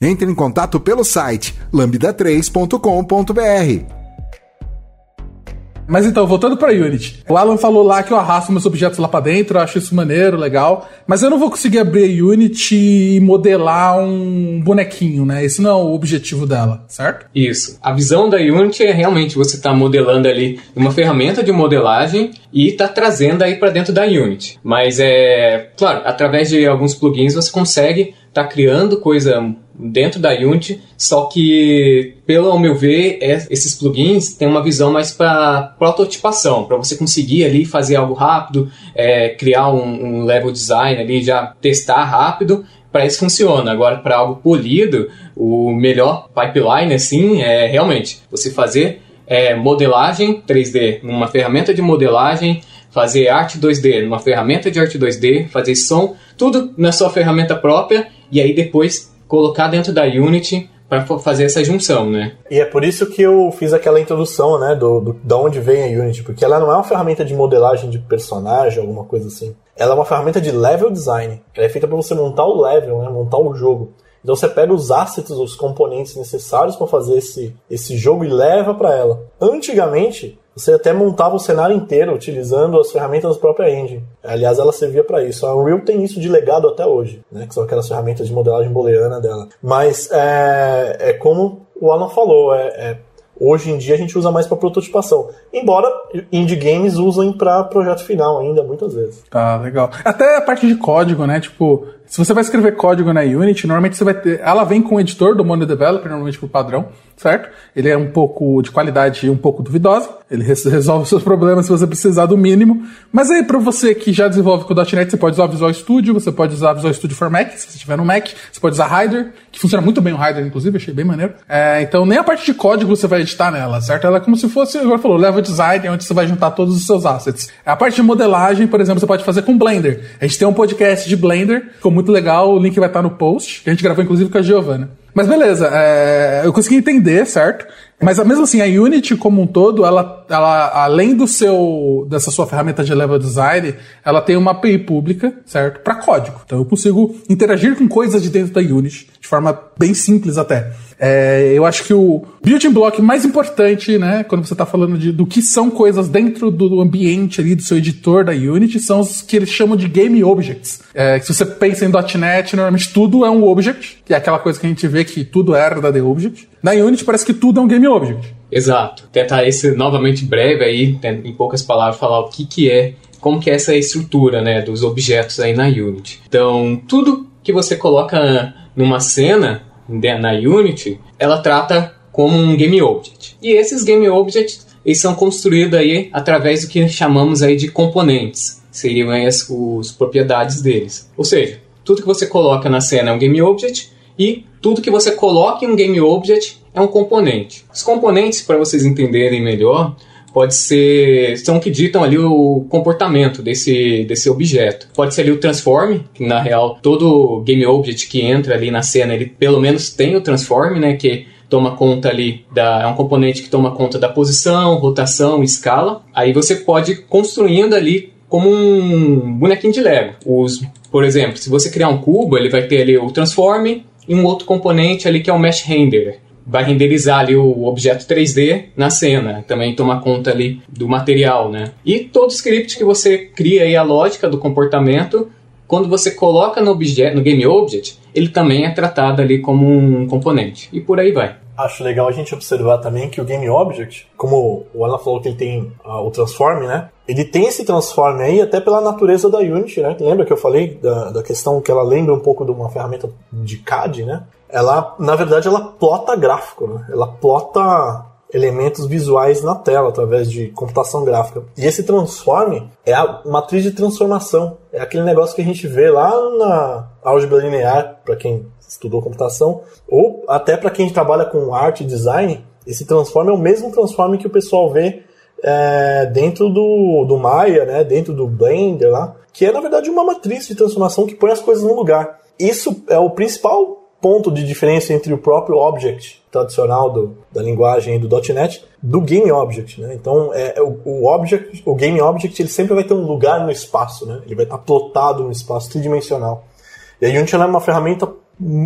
Entre em contato pelo site lambda3.com.br. Mas então, voltando para Unity. O Alan falou lá que eu arrasto meus objetos lá para dentro, eu acho isso maneiro, legal. Mas eu não vou conseguir abrir a Unity e modelar um bonequinho, né? Esse não é o objetivo dela, certo? Isso. A visão da Unity é realmente você estar tá modelando ali uma ferramenta de modelagem e tá trazendo aí para dentro da Unity. Mas é, claro, através de alguns plugins você consegue tá criando coisa dentro da Unity, só que, pelo meu ver, é, esses plugins têm uma visão mais para prototipação, para você conseguir ali fazer algo rápido, é, criar um, um, level design ali, já testar rápido, para isso funciona. Agora, para algo polido, o melhor pipeline, assim, é realmente você fazer é, modelagem 3D numa ferramenta de modelagem, fazer arte 2D numa ferramenta de arte 2D, fazer som, tudo na sua ferramenta própria e aí depois colocar dentro da Unity para fazer essa junção, né? E é por isso que eu fiz aquela introdução, né, do, do da onde vem a Unity, porque ela não é uma ferramenta de modelagem de personagem, alguma coisa assim. Ela é uma ferramenta de level design. Ela é feita para você montar o level, né, montar o jogo. Então você pega os assets, os componentes necessários para fazer esse, esse jogo e leva para ela. Antigamente, você até montava o cenário inteiro utilizando as ferramentas da própria engine. Aliás, ela servia para isso. A Unreal tem isso de legado até hoje, né? que são aquelas ferramentas de modelagem booleana dela. Mas é, é como o Alan falou, é, é Hoje em dia a gente usa mais para prototipação. Embora indie games usem para projeto final ainda, muitas vezes. Tá, legal. Até a parte de código, né? Tipo, se você vai escrever código na Unity, normalmente você vai ter. Ela vem com o editor do Mono Developer, normalmente por padrão, certo? Ele é um pouco de qualidade um pouco duvidosa. Ele [LAUGHS] resolve os seus problemas se você precisar do mínimo. Mas aí, para você que já desenvolve com o .NET, você pode usar o Visual Studio, você pode usar o Visual Studio for Mac, se você tiver no Mac. Você pode usar Rider, que funciona muito bem o Rider, inclusive, achei bem maneiro. É, então, nem a parte de código você vai editar nela, certo? Ela é como se fosse, agora falou, level design, onde você vai juntar todos os seus assets. A parte de modelagem, por exemplo, você pode fazer com Blender. A gente tem um podcast de Blender, ficou muito legal, o link vai estar no post, que a gente gravou inclusive com a Giovanna. Mas beleza, é, eu consegui entender, certo? Mas mesmo assim, a Unity como um todo, ela, ela além do seu dessa sua ferramenta de level design, ela tem uma API pública, certo? Para código. Então eu consigo interagir com coisas de dentro da Unity de forma bem simples até. É, eu acho que o building block mais importante, né, quando você está falando de, do que são coisas dentro do ambiente ali do seu editor da Unity, são os que eles chamam de game objects. É, se você pensa em .NET, normalmente tudo é um object, que é aquela coisa que a gente vê que tudo é herda de object. Na Unity parece que tudo é um game object. Exato. Tentar esse novamente breve aí, em poucas palavras, falar o que que é, como que é essa estrutura, né, dos objetos aí na Unity. Então, tudo que você coloca numa cena na Unity, ela trata como um game object. E esses game objects eles são construídos aí através do que chamamos aí de componentes, seriam as, as propriedades deles. Ou seja, tudo que você coloca na cena é um game object e tudo que você coloca em um game object é um componente. Os componentes, para vocês entenderem melhor, pode ser são que ditam ali o comportamento desse, desse objeto. Pode ser ali o transform, que na real todo game object que entra ali na cena, ele pelo menos tem o transform, né, que toma conta ali da é um componente que toma conta da posição, rotação, escala. Aí você pode construindo ali como um bonequinho de Lego. Os, por exemplo, se você criar um cubo, ele vai ter ali o transform e um outro componente ali que é o mesh render vai renderizar ali o objeto 3D na cena, também toma conta ali do material, né? E todo script que você cria aí a lógica do comportamento, quando você coloca no, objeto, no game object, ele também é tratado ali como um componente. E por aí vai. Acho legal a gente observar também que o Game Object, como o Alan falou que ele tem uh, o Transform, né? Ele tem esse Transform aí até pela natureza da Unity, né? Lembra que eu falei da, da questão que ela lembra um pouco de uma ferramenta de CAD, né? ela, na verdade, ela plota gráfico, né? Ela plota elementos visuais na tela através de computação gráfica. E esse transforme é a matriz de transformação. É aquele negócio que a gente vê lá na álgebra linear, para quem estudou computação, ou até para quem trabalha com arte e design. Esse transforme é o mesmo transforme que o pessoal vê é, dentro do, do Maya, né? dentro do Blender lá, que é na verdade uma matriz de transformação que põe as coisas no lugar. Isso é o principal ponto de diferença entre o próprio object tradicional do, da linguagem do .NET do game object, né? Então, é, é, o, o, object, o game object, ele sempre vai ter um lugar no espaço, né? Ele vai estar plotado no espaço tridimensional. E a Unity é uma ferramenta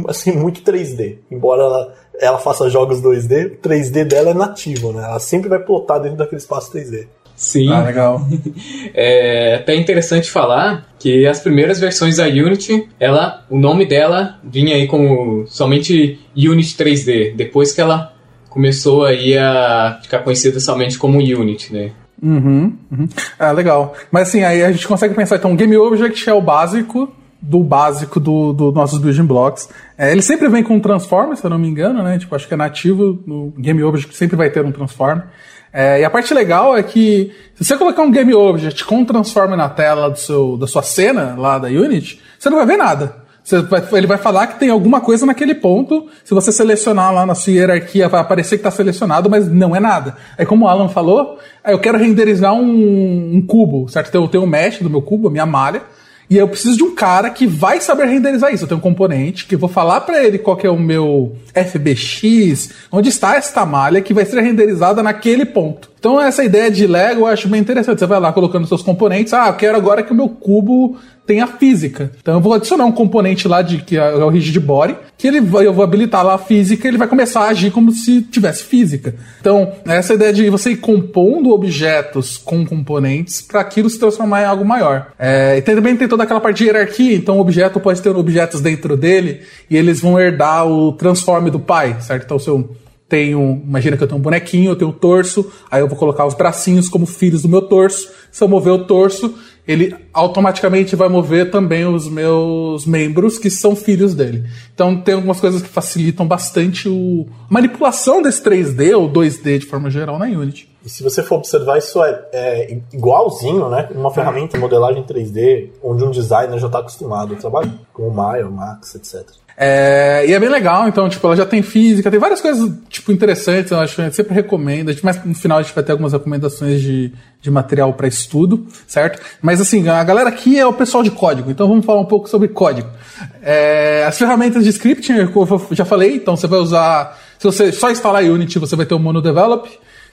assim [LAUGHS] muito 3D, embora ela, ela faça jogos 2D, o 3D dela é nativo, né? Ela sempre vai plotar dentro daquele espaço 3D. Sim. Ah, legal. [LAUGHS] é até interessante falar que as primeiras versões da Unity, ela, o nome dela vinha aí como somente Unity 3D. Depois que ela começou aí a ficar conhecida somente como Unity, né? Uhum, uhum. Ah, legal. Mas assim, aí a gente consegue pensar, então, Game Object é o básico do básico dos do nossos building blocks. É, ele sempre vem com um transform, se eu não me engano, né? Tipo, acho que é nativo no Game Object sempre vai ter um transform. É, e a parte legal é que se você colocar um Game Object com um transform na tela do seu, da sua cena lá da Unity, você não vai ver nada. Vai, ele vai falar que tem alguma coisa naquele ponto. Se você selecionar lá na sua hierarquia, vai aparecer que está selecionado, mas não é nada. Aí, como o Alan falou, eu quero renderizar um, um cubo, certo? Eu tenho o mesh do meu cubo, a minha malha. E eu preciso de um cara que vai saber renderizar isso. Eu tenho um componente que eu vou falar para ele qual que é o meu FBX, onde está esta malha que vai ser renderizada naquele ponto. Então essa ideia de Lego eu acho bem interessante. Você vai lá colocando seus componentes. Ah, eu quero agora que o meu cubo tenha física. Então eu vou adicionar um componente lá de que é o rigid body, que ele vai, eu vou habilitar lá a física, ele vai começar a agir como se tivesse física. Então, essa ideia de você ir compondo objetos com componentes para aquilo se transformar em algo maior. É, e também tem toda aquela parte de hierarquia, então o objeto pode ter objetos dentro dele e eles vão herdar o transforme do pai, certo? Então, se eu tenho, imagina que eu tenho um bonequinho, eu tenho um torso, aí eu vou colocar os bracinhos como filhos do meu torso. Se eu mover o torso, ele automaticamente vai mover também os meus membros que são filhos dele. Então tem algumas coisas que facilitam bastante o a manipulação desse 3D ou 2D de forma geral na Unity. E se você for observar, isso é, é igualzinho, né? Uma ferramenta de modelagem 3D, onde um designer já está acostumado a trabalhar, como o Maya, o Max, etc. É, e é bem legal, então, tipo, ela já tem física, tem várias coisas, tipo, interessantes, eu acho, eu sempre recomendo, mas no final a gente vai ter algumas recomendações de, de material para estudo, certo? Mas assim, a galera aqui é o pessoal de código, então vamos falar um pouco sobre código. É, as ferramentas de scripting, eu já falei, então você vai usar, se você só instalar Unity, você vai ter o Mono Develop,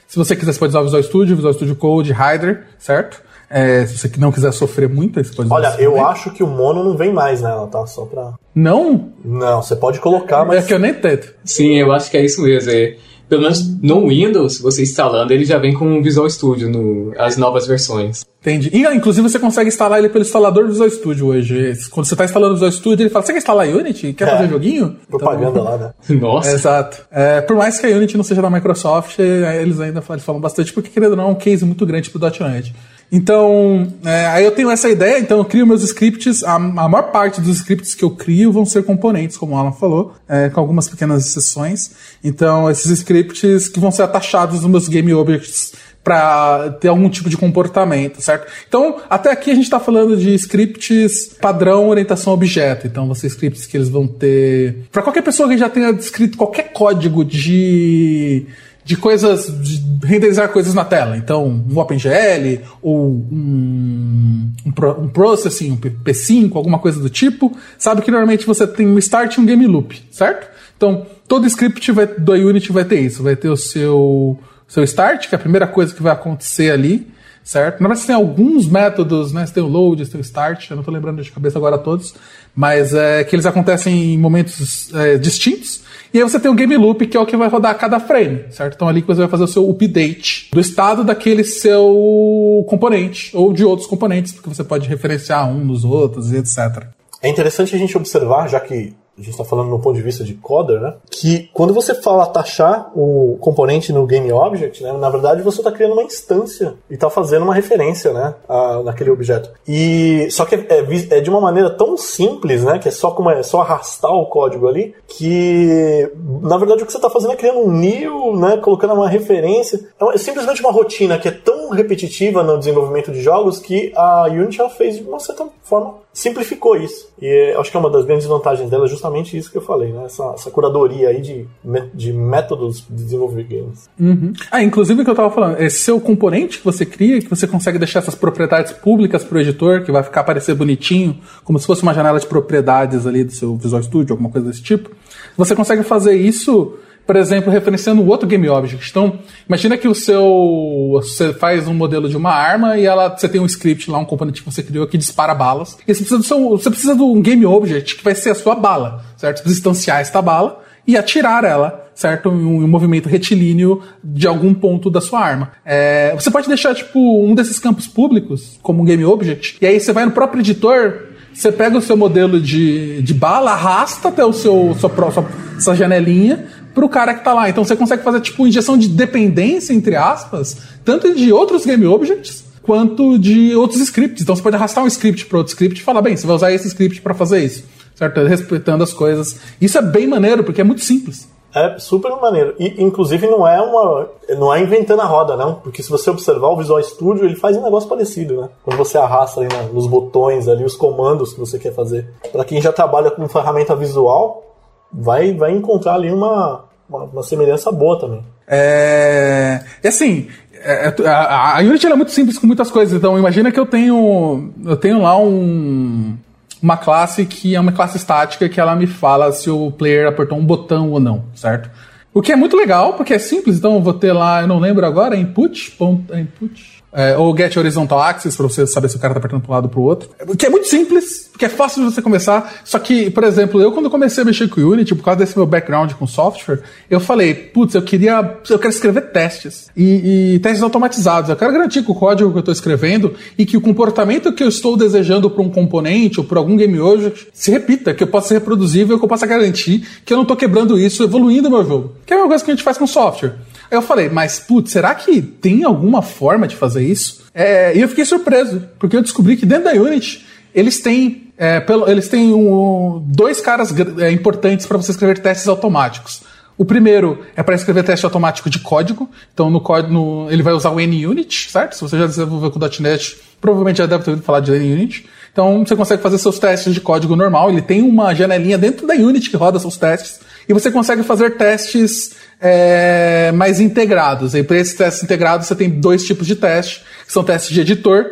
se você quiser, você pode usar o Visual Studio, Visual Studio Code, Rider, certo? É, se você não quiser sofrer muito, você pode Olha, eu acho que o mono não vem mais nela, tá? Só pra. Não? Não, você pode colocar, mas. É que eu nem tento. Sim, eu acho que é isso mesmo. É, pelo menos no Windows, você instalando, ele já vem com o Visual Studio, no, as novas versões. Entendi. E, inclusive, você consegue instalar ele pelo instalador do Visual Studio hoje. Quando você está instalando o Visual Studio, ele fala: Você quer instalar Unity? Quer é, fazer joguinho? Propaganda então, lá, né? [LAUGHS] Nossa. exato. É, por mais que a Unity não seja da Microsoft, eles ainda falam, falam bastante, porque, querendo ou não, é um case muito grande pro .NET. Então, é, aí eu tenho essa ideia, então eu crio meus scripts. A, a, maior parte dos scripts que eu crio vão ser componentes, como o Alan falou, é, com algumas pequenas exceções. Então, esses scripts que vão ser atachados nos meus game objects para ter algum tipo de comportamento, certo? Então, até aqui a gente está falando de scripts padrão orientação objeto. Então, vão ser scripts que eles vão ter. Para qualquer pessoa que já tenha escrito qualquer código de de coisas, de renderizar coisas na tela. Então, um OpenGL ou um, um, um processing, um P5, alguma coisa do tipo, sabe que normalmente você tem um start e um game loop, certo? Então, todo script vai, do Unity vai ter isso. Vai ter o seu, seu start, que é a primeira coisa que vai acontecer ali, certo? Na verdade, você tem alguns métodos, né? Você tem o load, você tem o start, eu não estou lembrando de cabeça agora todos, mas é que eles acontecem em momentos é, distintos. E aí você tem o game loop, que é o que vai rodar a cada frame, certo? Então ali que você vai fazer o seu update do estado daquele seu componente, ou de outros componentes, porque você pode referenciar um dos outros e etc. É interessante a gente observar, já que a gente está falando no ponto de vista de coder, né? Que quando você fala taxar o componente no game object, né? Na verdade você está criando uma instância e está fazendo uma referência, né? A, naquele objeto. E só que é, é, é, de uma maneira tão simples, né? Que é só como é só arrastar o código ali, que na verdade o que você está fazendo é criando um new, né? Colocando uma referência. Então, é simplesmente uma rotina que é tão repetitiva no desenvolvimento de jogos que a Unity ela fez de uma certa forma simplificou isso. E acho que é uma das grandes vantagens dela justamente justamente isso que eu falei, né? Essa, essa curadoria aí de, de métodos de desenvolver games. Uhum. Ah, inclusive o que eu tava falando, esse seu componente que você cria, que você consegue deixar essas propriedades públicas pro editor, que vai ficar parecer bonitinho, como se fosse uma janela de propriedades ali do seu Visual Studio, alguma coisa desse tipo. Você consegue fazer isso por exemplo, referenciando outro game object. Então, imagina que o seu você faz um modelo de uma arma e ela você tem um script lá, um componente que você criou que dispara balas. E você precisa do seu, você precisa de um game object que vai ser a sua bala, certo? Você instanciar esta bala e atirar ela, certo? Um, um, movimento retilíneo de algum ponto da sua arma. É, você pode deixar, tipo, um desses campos públicos como um game object, e aí você vai no próprio editor, você pega o seu modelo de, de bala, arrasta até o seu, sua, sua, sua janelinha, pro cara que tá lá. Então você consegue fazer tipo injeção de dependência, entre aspas, tanto de outros game objects quanto de outros scripts. Então você pode arrastar um script para outro script e falar, bem, você vai usar esse script para fazer isso, certo? Respeitando as coisas. Isso é bem maneiro, porque é muito simples. É super maneiro. E, inclusive, não é uma. Não é inventando a roda, não. Porque se você observar o Visual Studio, ele faz um negócio parecido, né? Quando você arrasta ali nos botões ali, os comandos que você quer fazer. Para quem já trabalha com ferramenta visual, vai, vai encontrar ali uma, uma, uma semelhança boa também. É. E assim, é, é a, Unity é muito simples com muitas coisas. Então, imagina que eu tenho. Eu tenho lá um. Uma classe que é uma classe estática que ela me fala se o player apertou um botão ou não, certo? O que é muito legal, porque é simples, então eu vou ter lá, eu não lembro agora, input, ponto, input, é, ou get horizontal axis, para você saber se o cara tá apertando para um lado ou pro outro. Que é muito simples, porque é fácil de você começar. Só que, por exemplo, eu quando comecei a mexer com o Unity, por causa desse meu background com software, eu falei, putz, eu queria. Eu quero escrever testes. E, e testes automatizados. Eu quero garantir que o código que eu estou escrevendo e que o comportamento que eu estou desejando para um componente ou por algum game object se repita, que eu possa ser reproduzível, que eu possa garantir que eu não estou quebrando isso, evoluindo o meu jogo. Que é uma coisa que a gente faz com software. Eu falei, mas putz, será que tem alguma forma de fazer isso? É, e eu fiquei surpreso, porque eu descobri que dentro da Unity eles têm, é, pelo, eles têm um, dois caras é, importantes para você escrever testes automáticos. O primeiro é para escrever teste automático de código. Então, no código, ele vai usar o NUnit, certo? Se você já desenvolveu com .NET, provavelmente já deve ter ouvido falar de NUnit. Então, você consegue fazer seus testes de código normal. Ele tem uma janelinha dentro da Unity que roda seus testes. E você consegue fazer testes é, mais integrados. E para esses testes integrados você tem dois tipos de teste, que são testes de editor,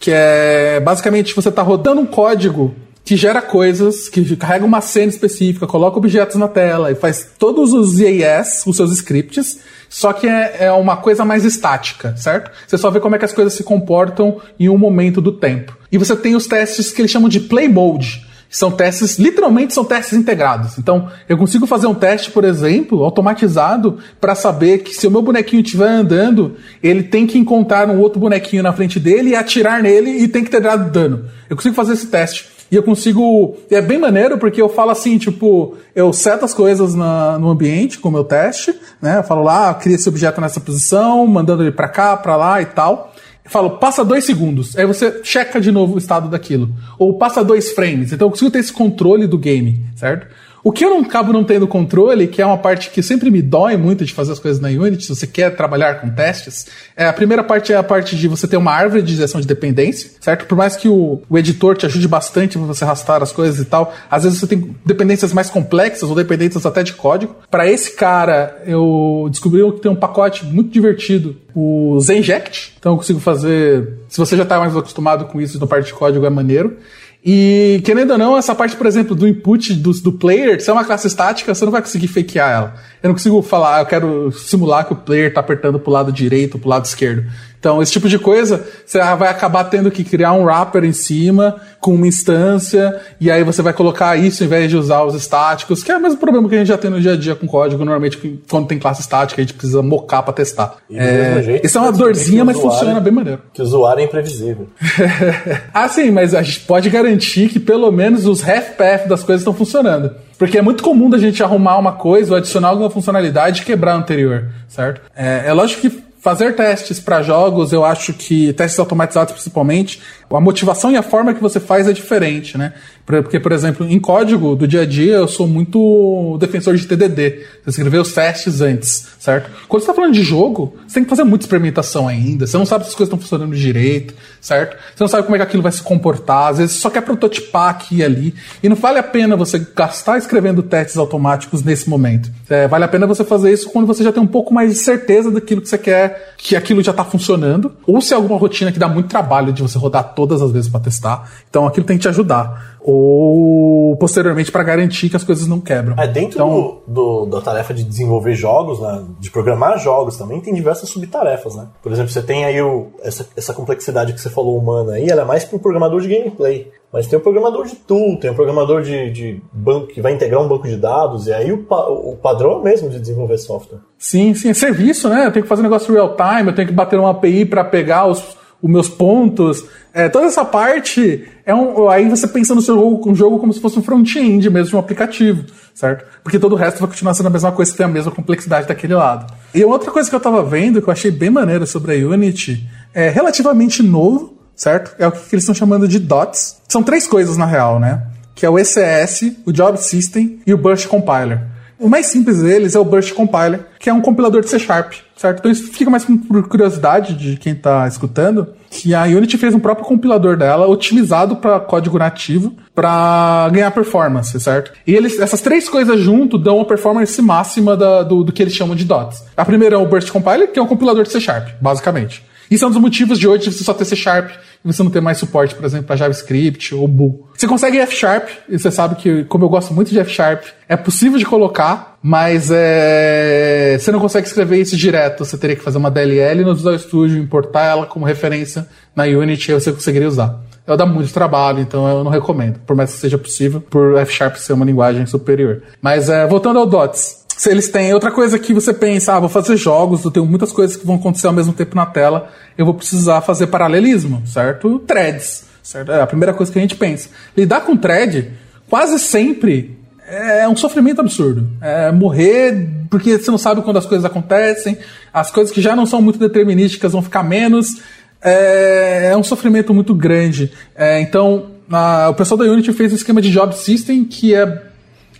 que é basicamente você está rodando um código que gera coisas, que carrega uma cena específica, coloca objetos na tela e faz todos os IAS, os seus scripts, só que é, é, uma coisa mais estática, certo? Você só vê como é que as coisas se comportam em um momento do tempo. E você tem os testes que eles chamam de play mode, são testes, literalmente são testes integrados. Então, eu consigo fazer um teste, por exemplo, automatizado, para saber que se o meu bonequinho estiver andando, ele tem que encontrar um outro bonequinho na frente dele e atirar nele e tem que ter dado dano. Eu consigo fazer esse teste. E eu consigo. É bem maneiro porque eu falo assim, tipo, eu seto as coisas na, no ambiente com o meu teste, né? Eu falo lá, cria esse objeto nessa posição, mandando ele para cá, para lá e tal falo, passa dois segundos. Aí você checa de novo o estado daquilo. Ou passa dois frames. Então eu consigo ter esse controle do game, certo? O que eu não acabo não tendo controle, que é uma parte que sempre me dói muito de fazer as coisas na Unity, se você quer trabalhar com testes, é a primeira parte é a parte de você ter uma árvore de gestão de dependência, certo? Por mais que o, o editor te ajude bastante para você arrastar as coisas e tal, às vezes você tem dependências mais complexas ou dependências até de código. Para esse cara, eu descobri que tem um pacote muito divertido, o Zenject. Então eu consigo fazer. Se você já está mais acostumado com isso no parte de código, é maneiro. E, querendo ou não, essa parte, por exemplo, do input do, do player, se é uma classe estática, você não vai conseguir fakear ela. Eu não consigo falar, eu quero simular que o player está apertando pro lado direito pro lado esquerdo. Então, esse tipo de coisa, você vai acabar tendo que criar um wrapper em cima, com uma instância, e aí você vai colocar isso em vez de usar os estáticos, que é o mesmo problema que a gente já tem no dia a dia com código. Normalmente, quando tem classe estática, a gente precisa mocar para testar. É, jeito, isso é uma dorzinha, mas funciona bem maneiro. Que o usuário é imprevisível. [LAUGHS] ah, sim, mas a gente pode garantir que pelo menos os half path das coisas estão funcionando. Porque é muito comum da gente arrumar uma coisa ou adicionar alguma funcionalidade e quebrar a anterior, certo? É, é lógico que fazer testes para jogos, eu acho que testes automatizados principalmente, a motivação e a forma que você faz é diferente, né? Porque, por exemplo, em código do dia a dia, eu sou muito defensor de TDD. Você escrever os testes antes, certo? Quando você está falando de jogo, você tem que fazer muita experimentação ainda. Você não sabe se as coisas estão funcionando direito, certo? Você não sabe como é que aquilo vai se comportar. Às vezes você só quer prototipar aqui e ali. E não vale a pena você gastar escrevendo testes automáticos nesse momento. É, vale a pena você fazer isso quando você já tem um pouco mais de certeza daquilo que você quer, que aquilo já está funcionando. Ou se é alguma rotina que dá muito trabalho de você rodar todas as vezes para testar. Então aquilo tem que te ajudar ou posteriormente para garantir que as coisas não quebram. É, dentro então, do, do, da tarefa de desenvolver jogos, né, de programar jogos também, tem diversas subtarefas, né? Por exemplo, você tem aí o, essa, essa complexidade que você falou humana aí, ela é mais para o programador de gameplay. Mas tem o programador de tool, tem o programador de, de banco que vai integrar um banco de dados, e aí o, o padrão é mesmo de desenvolver software. Sim, sim, é serviço, né? Eu tenho que fazer um negócio real time, eu tenho que bater uma API para pegar os, os meus pontos. É, toda essa parte é um. Aí você pensa no seu jogo, um jogo como se fosse um front-end mesmo de um aplicativo, certo? Porque todo o resto vai continuar sendo a mesma coisa, tem a mesma complexidade daquele lado. E outra coisa que eu tava vendo, que eu achei bem maneira sobre a Unity, é relativamente novo, certo? É o que eles estão chamando de DOTS. São três coisas na real, né? Que é o ECS, o Job System e o Burst Compiler. O mais simples deles é o Burst Compiler, que é um compilador de C Sharp, certo? Então isso fica mais por curiosidade de quem está escutando, que a Unity fez um próprio compilador dela, otimizado para código nativo, para ganhar performance, certo? E eles, essas três coisas junto dão uma performance máxima da, do, do que eles chamam de DOTs. A primeira é o Burst Compiler, que é um compilador de C Sharp, basicamente. Isso é um dos motivos de hoje você só ter C Sharp você não ter mais suporte, por exemplo, para JavaScript ou Bool. Você consegue F Sharp, e você sabe que, como eu gosto muito de F Sharp, é possível de colocar, mas é... você não consegue escrever isso direto. Você teria que fazer uma DLL no Visual Studio, importar ela como referência na Unity e você conseguiria usar. Ela dá muito trabalho, então eu não recomendo, por mais que seja possível, por F Sharp ser uma linguagem superior. Mas é, voltando ao DOTS, se eles têm outra coisa que você pensa, ah, vou fazer jogos, eu tenho muitas coisas que vão acontecer ao mesmo tempo na tela, eu vou precisar fazer paralelismo, certo? Threads, certo? É a primeira coisa que a gente pensa. Lidar com thread quase sempre é um sofrimento absurdo. É morrer porque você não sabe quando as coisas acontecem, as coisas que já não são muito determinísticas vão ficar menos. É, é um sofrimento muito grande. É, então, a, o pessoal da Unity fez um esquema de job system que é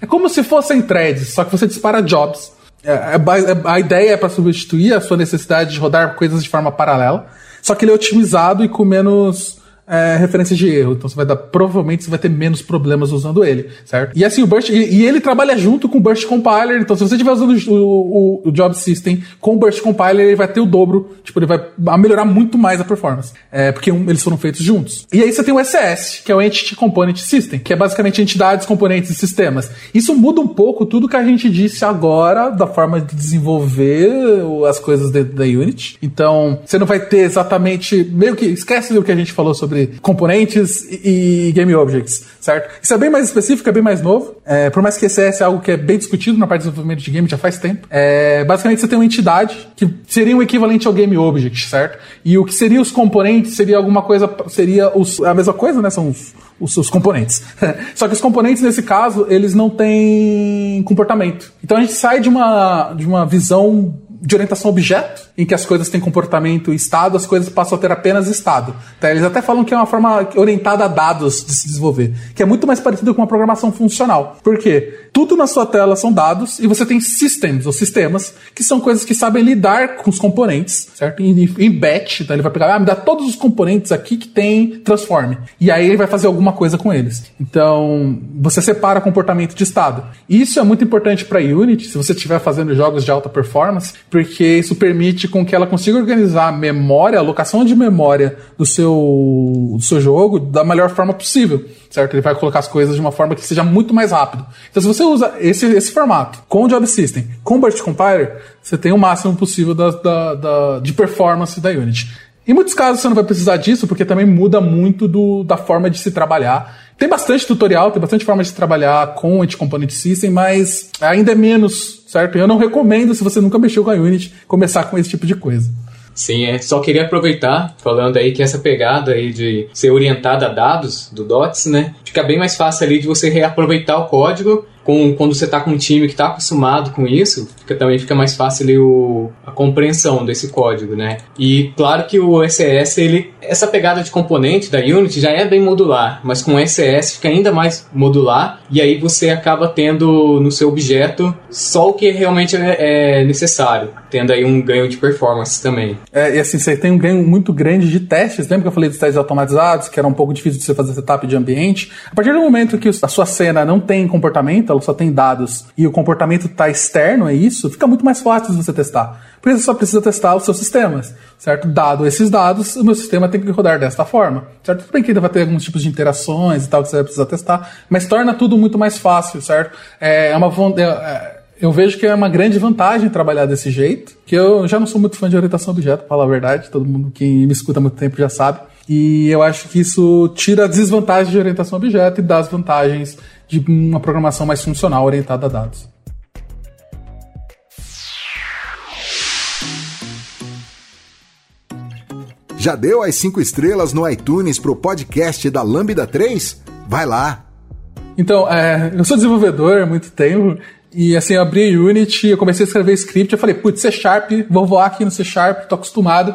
é como se fossem threads, só que você dispara jobs. É, é, é a ideia é para substituir a sua necessidade de rodar coisas de forma paralela, só que ele é otimizado e com menos é, referência de erro. Então você vai dar, provavelmente você vai ter menos problemas usando ele, certo? E assim, o Burst, e, e ele trabalha junto com o Burst Compiler, então se você estiver usando o, o, o, Job System com o Burst Compiler, ele vai ter o dobro, tipo, ele vai melhorar muito mais a performance. É, porque um, eles foram feitos juntos. E aí você tem o SS, que é o Entity Component System, que é basicamente entidades, componentes e sistemas. Isso muda um pouco tudo que a gente disse agora da forma de desenvolver as coisas dentro da Unity. Então, você não vai ter exatamente, meio que, esquece do que a gente falou sobre componentes e, e game objects, certo? Isso é bem mais específico, é bem mais novo. É, por mais que esse é algo que é bem discutido na parte de desenvolvimento de game já faz tempo. É, basicamente, você tem uma entidade que seria o equivalente ao game object, certo? E o que seria os componentes seria alguma coisa, seria os, a mesma coisa, né? São os, os, os componentes. [LAUGHS] Só que os componentes, nesse caso, eles não têm comportamento. Então a gente sai de uma, de uma visão de orientação objeto, em que as coisas têm comportamento e estado, as coisas passam a ter apenas estado. Tá? Eles até falam que é uma forma orientada a dados de se desenvolver, que é muito mais parecido com uma programação funcional. Por quê? Tudo na sua tela são dados e você tem systems ou sistemas que são coisas que sabem lidar com os componentes, certo? Em, em batch, então ele vai pegar, ah, me dá todos os componentes aqui que tem transform. E aí ele vai fazer alguma coisa com eles. Então, você separa comportamento de estado. Isso é muito importante para Unity, se você estiver fazendo jogos de alta performance, porque isso permite com que ela consiga organizar a memória, a alocação de memória do seu, do seu jogo da melhor forma possível, certo? Ele vai colocar as coisas de uma forma que seja muito mais rápido. Então, se você usa esse, esse formato com o Job System, com o Burst Compiler, você tem o máximo possível da, da, da, de performance da Unity. Em muitos casos você não vai precisar disso, porque também muda muito do, da forma de se trabalhar. Tem bastante tutorial, tem bastante forma de trabalhar com Anti-Component System, mas ainda é menos, certo? Eu não recomendo, se você nunca mexeu com a Unity, começar com esse tipo de coisa. Sim, é, só queria aproveitar, falando aí que essa pegada aí de ser orientada a dados do DOTS, né? Fica bem mais fácil ali de você reaproveitar o código com, quando você está com um time que está acostumado com isso, fica, também fica mais fácil ali, o, a compreensão desse código, né? E claro que o SES, ele, essa pegada de componente da Unity já é bem modular, mas com o SES fica ainda mais modular e aí você acaba tendo no seu objeto só o que realmente é, é necessário, tendo aí um ganho de performance também. É, e assim, você tem um ganho muito grande de testes, lembra que eu falei dos testes automatizados, que era um pouco difícil de você fazer setup de ambiente? A partir do momento que a sua cena não tem comportamento, só tem dados e o comportamento está externo, é isso, fica muito mais fácil de você testar. Porque você só precisa testar os seus sistemas, certo? Dado esses dados, o meu sistema tem que rodar desta forma, certo? Tudo bem que ainda vai ter alguns tipos de interações e tal que você vai precisar testar, mas torna tudo muito mais fácil, certo? É uma é, eu vejo que é uma grande vantagem trabalhar desse jeito, que eu já não sou muito fã de orientação a objeto, para falar a verdade, todo mundo que me escuta há muito tempo já sabe. E eu acho que isso tira a desvantagem de orientação a objeto e dá as vantagens de uma programação mais funcional orientada a dados. Já deu as 5 estrelas no iTunes pro podcast da Lambda 3? Vai lá! Então, é, eu sou desenvolvedor há muito tempo e assim, eu abri a Unity, eu comecei a escrever script, eu falei, putz, C Sharp, vou voar aqui no C Sharp, tô acostumado.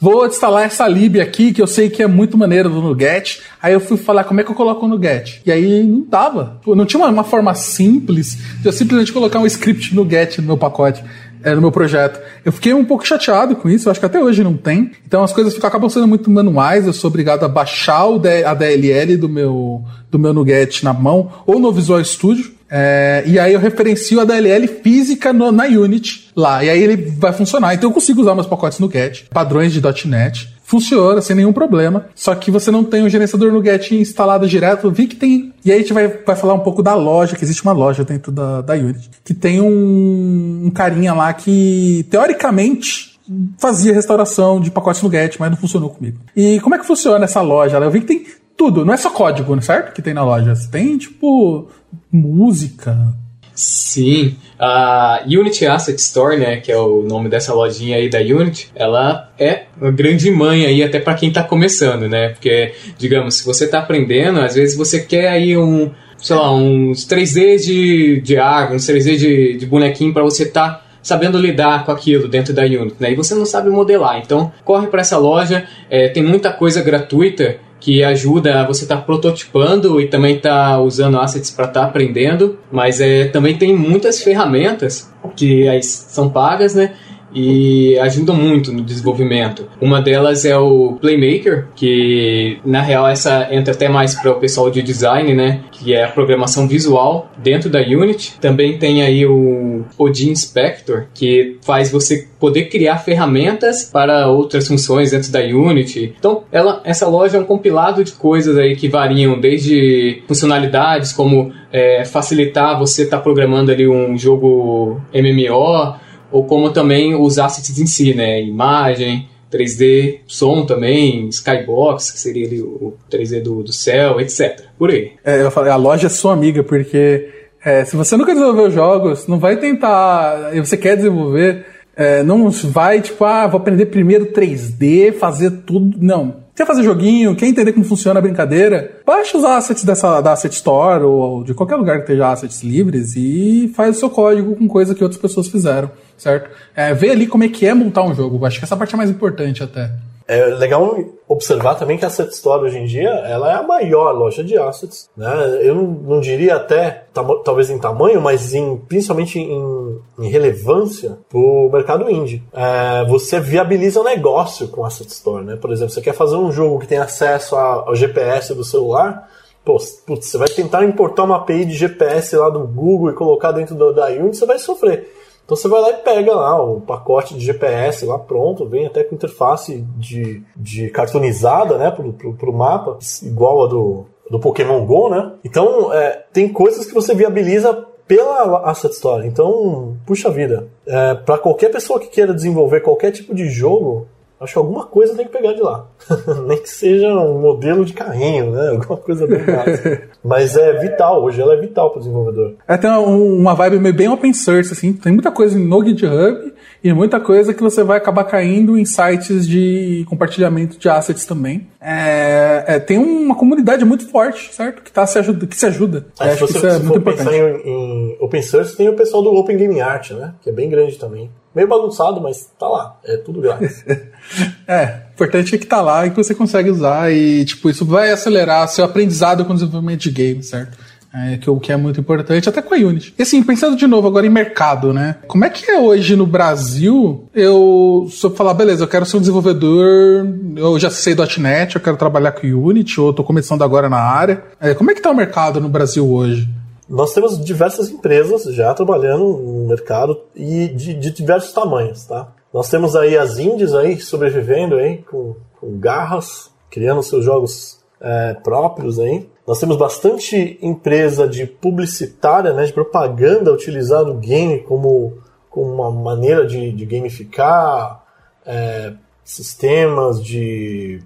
Vou instalar essa lib aqui, que eu sei que é muito maneiro do Nuget. Aí eu fui falar como é que eu coloco o Nuget. E aí não dava. Não tinha uma, uma forma simples de eu simplesmente colocar um script Nuget no meu pacote. É, no meu projeto. Eu fiquei um pouco chateado com isso, eu acho que até hoje não tem. Então as coisas ficam, acabam sendo muito manuais, eu sou obrigado a baixar o a DLL do meu, do meu Nuget na mão, ou no Visual Studio, é, e aí eu referencio a DLL física no, na Unity lá. E aí ele vai funcionar. Então eu consigo usar meus pacotes no Get, padrões de .NET. Funciona sem nenhum problema. Só que você não tem o gerenciador no Get instalado direto. Vi que tem. E aí a gente vai, vai falar um pouco da loja, que existe uma loja dentro da, da Unity. Que tem um, um carinha lá que, teoricamente, fazia restauração de pacotes no Get, mas não funcionou comigo. E como é que funciona essa loja? Eu vi que tem tudo, não é só código, certo? Que tem na loja. Tem, tipo, música. Sim, a Unity Asset Store, né, que é o nome dessa lojinha aí da Unity, ela é uma grande mãe aí até para quem está começando, né? Porque, digamos, se você está aprendendo, às vezes você quer aí um, sei lá, uns 3D de, de árvore, uns 3D de, de bonequinho para você estar tá sabendo lidar com aquilo dentro da Unity, né? E você não sabe modelar, então corre para essa loja, é, tem muita coisa gratuita que ajuda você estar tá prototipando e também tá usando assets para estar tá aprendendo, mas é, também tem muitas ferramentas que são pagas, né? E ajudam muito no desenvolvimento. Uma delas é o Playmaker, que na real essa entra até mais para o pessoal de design, né? Que é a programação visual dentro da Unity. Também tem aí o Odin Inspector, que faz você poder criar ferramentas para outras funções dentro da Unity. Então, ela, essa loja é um compilado de coisas aí que variam desde funcionalidades como é, facilitar você estar tá programando ali um jogo MMO ou como também os assets em si, né? Imagem, 3D, som também, Skybox, que seria ali o 3D do, do céu, etc. Por aí. É, eu falei, a loja é sua amiga, porque é, se você nunca desenvolveu jogos, não vai tentar, e você quer desenvolver, é, não vai tipo, ah, vou aprender primeiro 3D, fazer tudo. Não. Quer fazer joguinho, quer entender como funciona a brincadeira? Baixa os assets dessa, da Asset Store ou de qualquer lugar que esteja assets livres e faz o seu código com coisa que outras pessoas fizeram certo? É, ver ali como é que é montar um jogo. Acho que essa parte é mais importante até. É legal observar também que a Asset Store hoje em dia ela é a maior loja de assets. Né? Eu não, diria até, talvez em tamanho, mas em, principalmente em, em relevância para o mercado indie. É, você viabiliza o negócio com a Asset Store. Né? Por exemplo, você quer fazer um jogo que tem acesso ao GPS do celular, pô, putz, você vai tentar importar uma API de GPS lá do Google e colocar dentro da Unity, você vai sofrer. Então você vai lá e pega lá o pacote de GPS lá pronto, vem até com interface de, de cartunizada, né, pro, pro, pro mapa, igual a do, do Pokémon GO, né? Então é, tem coisas que você viabiliza pela Asset Store. Então, puxa vida, é, para qualquer pessoa que queira desenvolver qualquer tipo de jogo, Acho que alguma coisa tem que pegar de lá. [LAUGHS] Nem que seja um modelo de carrinho, né? Alguma coisa bem básica. [LAUGHS] Mas é vital, hoje ela é vital para o desenvolvedor. É, tem uma vibe meio bem open source, assim. Tem muita coisa no GitHub e muita coisa que você vai acabar caindo em sites de compartilhamento de assets também. É, é, tem uma comunidade muito forte, certo? Que, tá se ajuda, que se ajuda. É, acho que isso é muito importante. Em, em open source, tem o pessoal do Open Game Art, né? Que é bem grande também meio bagunçado, mas tá lá. É tudo grátis. [LAUGHS] é, importante é que tá lá e que você consegue usar e, tipo, isso vai acelerar seu aprendizado com o desenvolvimento de games, certo? É, que, o que é muito importante, até com a Unity. E assim, pensando de novo agora em mercado, né? Como é que é hoje no Brasil? Eu, eu falar, beleza, eu quero ser um desenvolvedor, eu já sei .NET, eu quero trabalhar com Unity, ou tô começando agora na área. É, como é que tá o mercado no Brasil hoje? Nós temos diversas empresas já trabalhando no mercado e de, de diversos tamanhos, tá? Nós temos aí as indies aí sobrevivendo aí com, com garras, criando seus jogos é, próprios aí. Nós temos bastante empresa de publicitária, né, de propaganda utilizando o game como, como uma maneira de, de gamificar é, sistemas de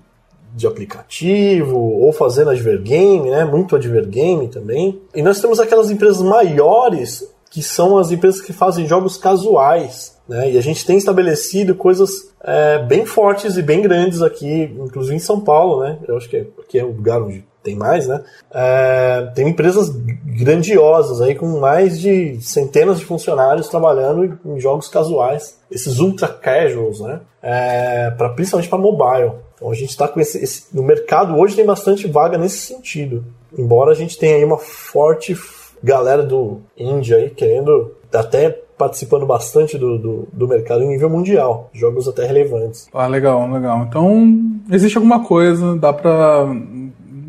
de aplicativo ou fazendo advergame, né? Muito advergame também. E nós temos aquelas empresas maiores que são as empresas que fazem jogos casuais, né? E a gente tem estabelecido coisas é, bem fortes e bem grandes aqui, inclusive em São Paulo, né? Eu acho que é, aqui é o lugar onde tem mais, né? É, tem empresas grandiosas aí com mais de centenas de funcionários trabalhando em jogos casuais, esses ultra casuals, né? É, pra, principalmente para mobile. Então a gente está com esse, esse, No mercado hoje tem bastante vaga nesse sentido. Embora a gente tenha aí uma forte galera do Índia aí querendo até participando bastante do, do, do, mercado em nível mundial, jogos até relevantes. Ah, legal, legal. Então, existe alguma coisa, dá para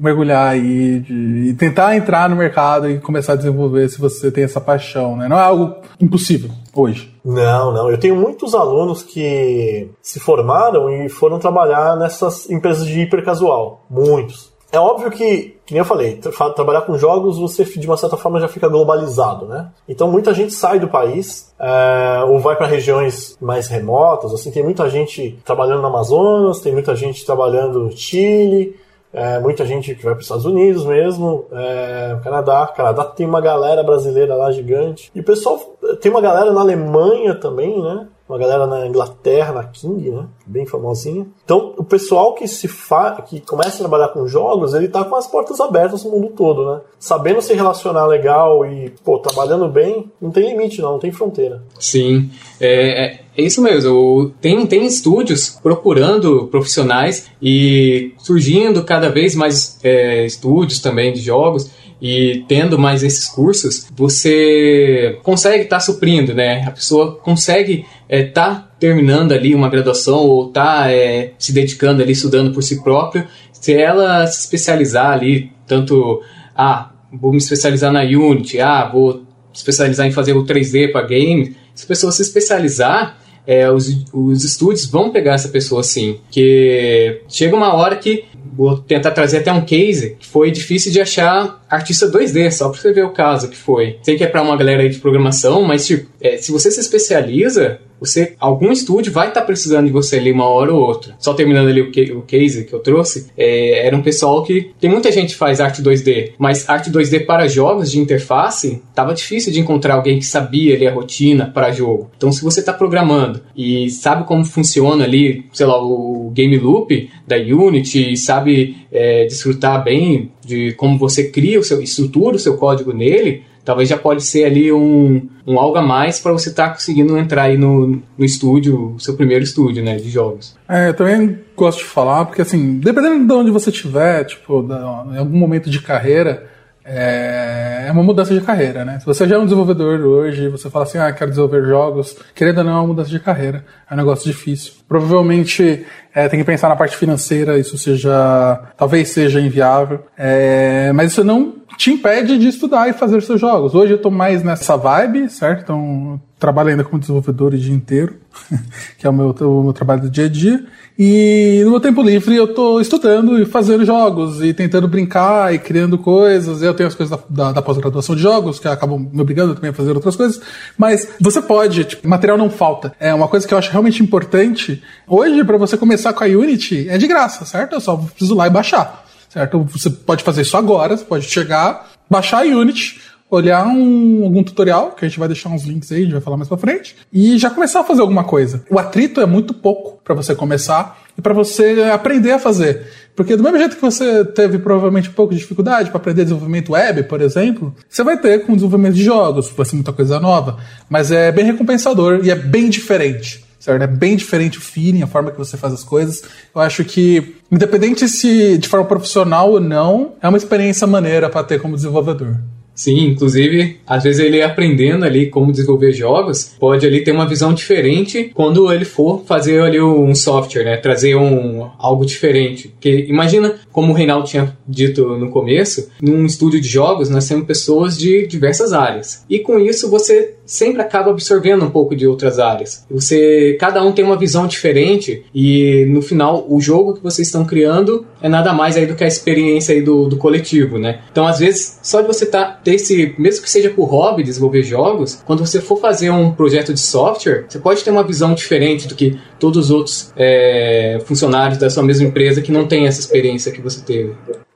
mergulhar aí de, e tentar entrar no mercado e começar a desenvolver se você tem essa paixão, né? Não é algo impossível hoje. Não, não. Eu tenho muitos alunos que se formaram e foram trabalhar nessas empresas de hipercasual. Muitos. É óbvio que, que eu falei, tra trabalhar com jogos você de uma certa forma já fica globalizado, né? Então muita gente sai do país é, ou vai para regiões mais remotas. Assim, tem muita gente trabalhando no Amazonas, tem muita gente trabalhando no Chile, é, muita gente que vai para os Estados Unidos mesmo, é, Canadá. Canadá tem uma galera brasileira lá gigante. E o pessoal tem uma galera na Alemanha também, né? Uma galera na Inglaterra, na King, né? Bem famosinha. Então, o pessoal que se fa... que começa a trabalhar com jogos, ele tá com as portas abertas no mundo todo, né? Sabendo se relacionar legal e, pô, trabalhando bem, não tem limite, não, não tem fronteira. Sim. É, é, é isso mesmo. Tem, tem estúdios procurando profissionais e surgindo cada vez mais é, estúdios também de jogos e tendo mais esses cursos, você consegue estar tá suprindo, né? A pessoa consegue estar é, tá terminando ali uma graduação ou tá é, se dedicando ali, estudando por si próprio, se ela se especializar ali, tanto, ah, vou me especializar na Unity, ah, vou especializar em fazer o 3D para game, se a pessoa se especializar, é, os, os estúdios vão pegar essa pessoa sim. Que chega uma hora que vou tentar trazer até um case que foi difícil de achar artista 2D, só pra você ver o caso que foi. Sei que é para uma galera aí de programação, mas tipo, é, se você se especializa, você algum estúdio vai estar tá precisando de você ali uma hora ou outra. Só terminando ali o, que, o case que eu trouxe, é, era um pessoal que tem muita gente que faz arte 2D, mas arte 2D para jogos de interface tava difícil de encontrar alguém que sabia ali a rotina para jogo. Então, se você está programando e sabe como funciona ali, sei lá, o game loop da Unity, sabe é, desfrutar bem de como você cria o seu estrutura o seu código nele, talvez já pode ser ali um, um algo a mais para você estar tá conseguindo entrar aí no, no estúdio, seu primeiro estúdio, né, de jogos. É, eu também gosto de falar, porque assim, dependendo de onde você estiver, tipo, da, em algum momento de carreira, é, é uma mudança de carreira, né? Se você já é um desenvolvedor hoje, você fala assim, ah, quero desenvolver jogos, querendo ou não, é uma mudança de carreira. É um negócio difícil. Provavelmente é, tem que pensar na parte financeira, isso seja. talvez seja inviável. É, mas isso não te impede de estudar e fazer seus jogos. Hoje eu tô mais nessa vibe, certo? Então, trabalho ainda como desenvolvedor o dia inteiro, [LAUGHS] que é o meu, o meu trabalho do dia a dia. E no meu tempo livre eu tô estudando e fazendo jogos e tentando brincar e criando coisas. Eu tenho as coisas da, da, da pós-graduação de jogos que acabam me obrigando também a fazer outras coisas. Mas você pode, tipo, material não falta. É uma coisa que eu acho realmente importante. Hoje, para você começar com a Unity, é de graça, certo? Eu só preciso lá e baixar. Certo? Você pode fazer isso agora, você pode chegar, baixar a Unity, olhar um, algum tutorial, que a gente vai deixar uns links aí, a gente vai falar mais pra frente, e já começar a fazer alguma coisa. O atrito é muito pouco para você começar e para você aprender a fazer. Porque do mesmo jeito que você teve provavelmente um pouco de dificuldade para aprender desenvolvimento web, por exemplo, você vai ter com desenvolvimento de jogos, vai ser muita coisa nova, mas é bem recompensador e é bem diferente. Certo? É bem diferente o feeling, a forma que você faz as coisas. Eu acho que, independente se de forma profissional ou não, é uma experiência maneira para ter como desenvolvedor. Sim, inclusive, às vezes ele aprendendo ali como desenvolver jogos, pode ali ter uma visão diferente quando ele for fazer ali um software, né? Trazer um algo diferente. Porque imagina, como o Reinaldo tinha dito no começo, num estúdio de jogos nós temos pessoas de diversas áreas. E com isso você sempre acaba absorvendo um pouco de outras áreas. Você, cada um tem uma visão diferente e no final o jogo que vocês estão criando é nada mais aí do que a experiência aí do, do coletivo, né? Então às vezes só de você tá ter esse, mesmo que seja por hobby, desenvolver jogos, quando você for fazer um projeto de software, você pode ter uma visão diferente do que todos os outros é, funcionários da sua mesma empresa que não têm essa experiência que você teve.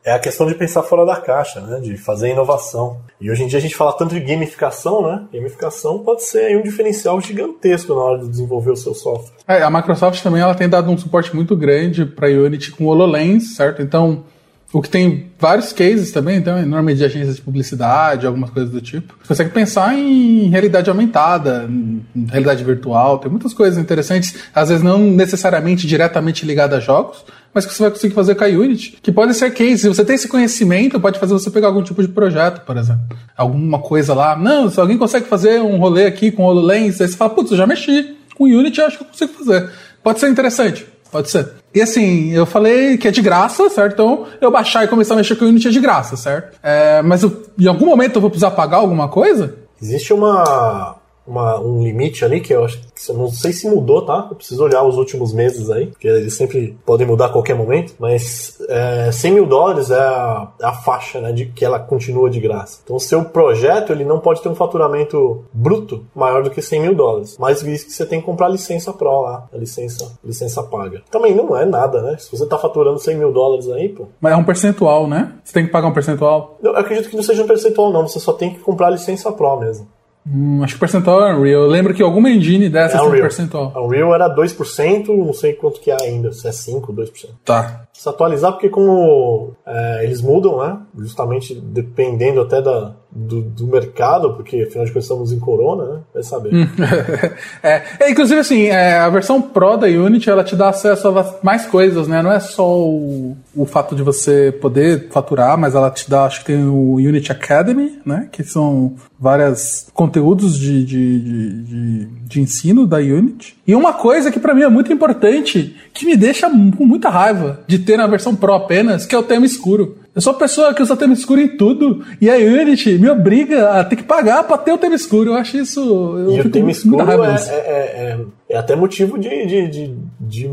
É a questão de pensar fora da caixa, né? De fazer inovação. E hoje em dia a gente fala tanto de gamificação, né? Gamificação pode ser um diferencial gigantesco na hora de desenvolver o seu software. É, a Microsoft também ela tem dado um suporte muito grande para Unity com HoloLens, certo? Então, o que tem vários cases também, então, normalmente de agências de publicidade, algumas coisas do tipo. Você consegue pensar em realidade aumentada, em realidade virtual, tem muitas coisas interessantes, às vezes não necessariamente diretamente ligadas a jogos, mas que você vai conseguir fazer com a Unity, que pode ser case. Se você tem esse conhecimento, pode fazer você pegar algum tipo de projeto, por exemplo. Alguma coisa lá. Não, se alguém consegue fazer um rolê aqui com HoloLens, aí você fala, putz, eu já mexi com Unity, acho que eu consigo fazer. Pode ser interessante. Pode ser. E assim, eu falei que é de graça, certo? Então, eu baixar e começar a mexer com o Unity é de graça, certo? É, mas eu, em algum momento eu vou precisar pagar alguma coisa? Existe uma, uma, um limite ali que eu acho que eu não sei se mudou, tá? Eu preciso olhar os últimos meses aí, porque eles sempre podem mudar a qualquer momento, mas é, 100 mil dólares é a, é a, faixa, né, de que ela continua de graça. Então, seu projeto ele não pode ter um faturamento bruto maior do que 100 mil dólares, mas visto que você tem que comprar a licença Pro lá, a licença, licença paga. Também não é nada, né? Se você tá faturando 100 mil dólares aí, pô. Mas é um percentual, né? Você tem que pagar um percentual? Eu acredito que não seja um percentual, não. Você só tem que comprar a licença Pro mesmo. Hum, acho que o percentual é Unreal. Eu lembro que alguma engine dessa é tem um percentual. Unreal era 2%, não sei quanto que é ainda, se é 5%, 2%. Tá. Se atualizar, porque como é, eles mudam, né? Justamente dependendo até da, do, do, mercado, porque afinal de contas estamos em Corona, né? Vai saber. Hum. [LAUGHS] é, é, inclusive, assim, é, a versão Pro da Unity ela te dá acesso a mais coisas, né? Não é só o, o fato de você poder faturar, mas ela te dá, acho que tem o Unity Academy, né? Que são vários conteúdos de, de, de, de, de ensino da Unity. E uma coisa que para mim é muito importante, que me deixa com muita raiva de ter na versão Pro apenas, que é o tema escuro. Eu sou uma pessoa que usa tema escuro em tudo. E a Unity me obriga a ter que pagar pra ter o tema escuro. Eu acho isso. Eu e o tema escuro é, é, é, é, até motivo de, de, de, de,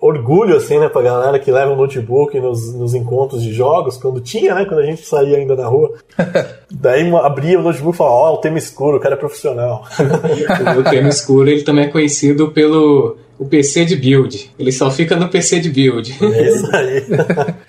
orgulho, assim, né, pra galera que leva um notebook nos, nos encontros de jogos, quando tinha, né, quando a gente saía ainda na rua. [LAUGHS] Daí abria o notebook e falava: Ó, oh, o tema escuro, o cara é profissional. [LAUGHS] o tema escuro ele também é conhecido pelo o PC de build. Ele só fica no PC de build. É isso aí.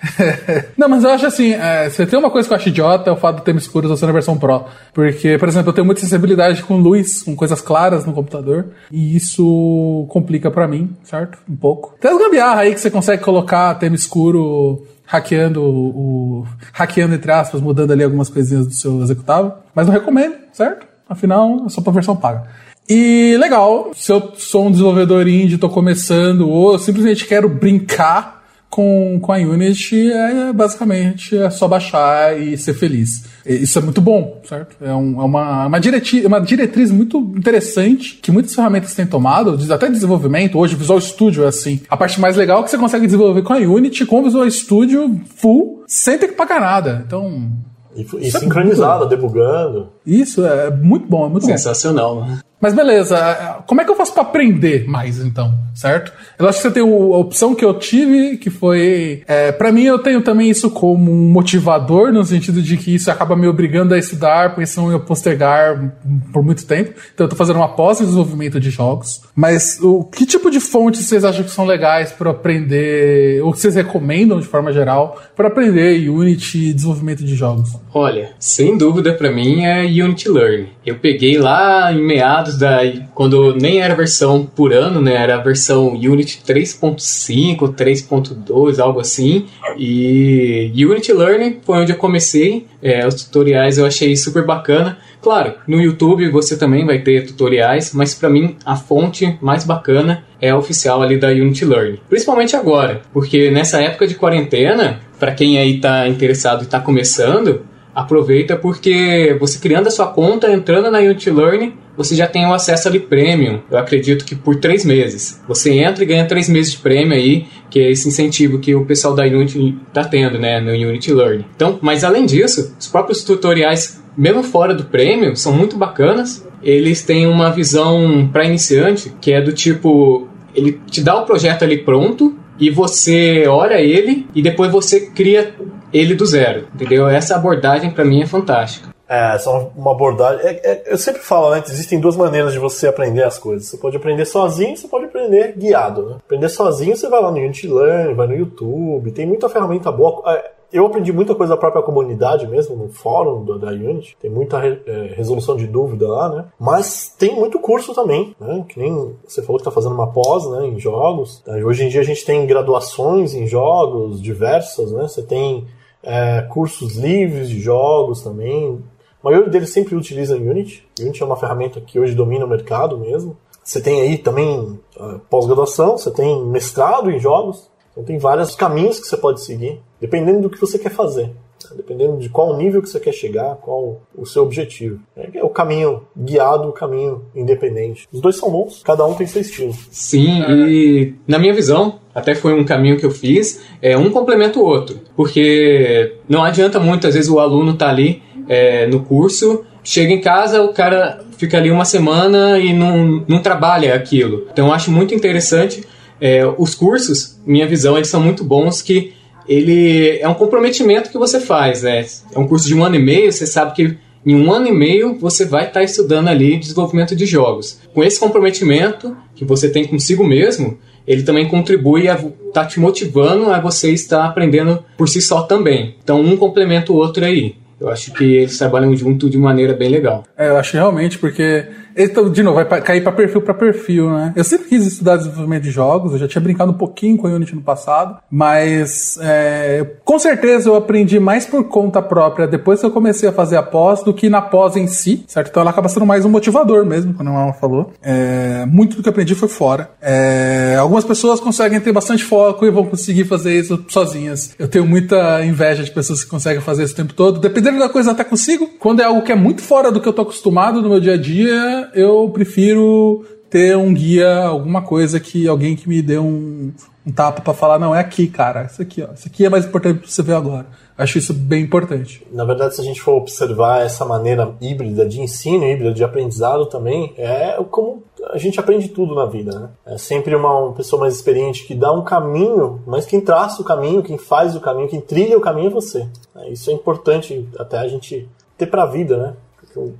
[LAUGHS] Não, mas eu acho assim, é, você tem uma coisa que eu acho idiota, é o fato do tema escuro usando a versão Pro. Porque, por exemplo, eu tenho muita sensibilidade com luz, com coisas claras no computador, e isso complica para mim, certo? Um pouco. Tem as gambiarra aí que você consegue colocar tema escuro hackeando o, o, hackeando entre aspas, mudando ali algumas coisinhas do seu executável. Mas não recomendo, certo? Afinal, é só pra versão paga. E legal, se eu sou um desenvolvedor indie, tô começando, ou simplesmente quero brincar com, com a Unity, é basicamente é só baixar e ser feliz. Isso é muito bom, certo? É, um, é uma, uma, diretriz, uma diretriz muito interessante que muitas ferramentas têm tomado, até desenvolvimento. Hoje, Visual Studio é assim. A parte mais legal é que você consegue desenvolver com a Unity, com o Visual Studio full, sem ter que pagar nada. Então. E, e sincronizado, é debugando. Isso é muito bom, é muito Sensacional, bom. Sensacional. Mas beleza, como é que eu faço para aprender mais então, certo? Eu acho que você tem a opção que eu tive, que foi. É, para mim, eu tenho também isso como um motivador, no sentido de que isso acaba me obrigando a estudar, porque senão eu postergar por muito tempo. Então, eu tô fazendo uma pós desenvolvimento de jogos. Mas o que tipo de fontes vocês acham que são legais para aprender, ou que vocês recomendam de forma geral, para aprender Unity e desenvolvimento de jogos? Olha, sem dúvida para mim é Unity Learn. Eu peguei lá em meados da. quando nem era versão por ano, né? Era a versão Unity 3.5, 3.2, algo assim. E Unity Learning foi onde eu comecei. É, os tutoriais eu achei super bacana. Claro, no YouTube você também vai ter tutoriais, mas para mim a fonte mais bacana é a oficial ali da Unity Learning. Principalmente agora, porque nessa época de quarentena, para quem aí está interessado e está começando, aproveita porque você criando a sua conta, entrando na Unity Learning, você já tem o acesso ali premium, eu acredito que por três meses. Você entra e ganha três meses de prêmio aí, que é esse incentivo que o pessoal da Unity está tendo, né, no Unity Learning. Então, mas além disso, os próprios tutoriais, mesmo fora do prêmio, são muito bacanas. Eles têm uma visão para iniciante, que é do tipo, ele te dá o projeto ali pronto, e você olha ele e depois você cria ele do zero, entendeu? Essa abordagem para mim é fantástica. É, são uma abordagem. É, é, eu sempre falo, né? Existem duas maneiras de você aprender as coisas. Você pode aprender sozinho, você pode aprender guiado. Né? Aprender sozinho, você vai lá no Unity Learn, vai no YouTube, tem muita ferramenta boa. É, eu aprendi muita coisa da própria comunidade mesmo, no fórum da, Unity. Tem muita é, resolução de dúvida lá, né? Mas tem muito curso também, né? Que nem você falou que está fazendo uma pós, né? Em jogos. Hoje em dia a gente tem graduações em jogos diversas, né? Você tem é, cursos livres de jogos também. A maioria deles sempre utiliza Unity. Unity é uma ferramenta que hoje domina o mercado mesmo. Você tem aí também uh, pós-graduação, você tem mestrado em jogos. Então tem vários caminhos que você pode seguir, dependendo do que você quer fazer. Dependendo de qual nível que você quer chegar, qual o seu objetivo. É o caminho guiado, o caminho independente. Os dois são bons, cada um tem seu estilo. Sim, e na minha visão, até foi um caminho que eu fiz, é um complementa o outro. Porque não adianta muito, às vezes o aluno tá ali é, no curso, chega em casa, o cara fica ali uma semana e não, não trabalha aquilo. Então eu acho muito interessante. É, os cursos, minha visão, eles são muito bons que ele é um comprometimento que você faz, né? É um curso de um ano e meio, você sabe que em um ano e meio você vai estar estudando ali desenvolvimento de jogos. Com esse comprometimento que você tem consigo mesmo, ele também contribui a tá te motivando a você estar aprendendo por si só também. Então um complementa o outro aí. Eu acho que eles trabalham junto de maneira bem legal. É, eu acho realmente, porque então, de novo, vai cair para perfil para perfil, né? Eu sempre quis estudar desenvolvimento de jogos, eu já tinha brincado um pouquinho com a Unity no passado, mas é, com certeza eu aprendi mais por conta própria depois que eu comecei a fazer a pós do que na pós em si, certo? Então ela acaba sendo mais um motivador mesmo, quando a Mama falou. É, muito do que aprendi foi fora. É, algumas pessoas conseguem ter bastante foco e vão conseguir fazer isso sozinhas. Eu tenho muita inveja de pessoas que conseguem fazer isso o tempo todo. Dependendo da coisa, até consigo. Quando é algo que é muito fora do que eu tô acostumado no meu dia a dia, eu prefiro ter um guia, alguma coisa que alguém que me dê um, um tapa para falar, não, é aqui, cara, isso aqui, ó, isso aqui é mais importante para você ver agora. Acho isso bem importante. Na verdade, se a gente for observar essa maneira híbrida de ensino, híbrida de aprendizado também, é como a gente aprende tudo na vida, né? É sempre uma, uma pessoa mais experiente que dá um caminho, mas quem traça o caminho, quem faz o caminho, quem trilha o caminho é você. Isso é importante até a gente ter para a vida, né?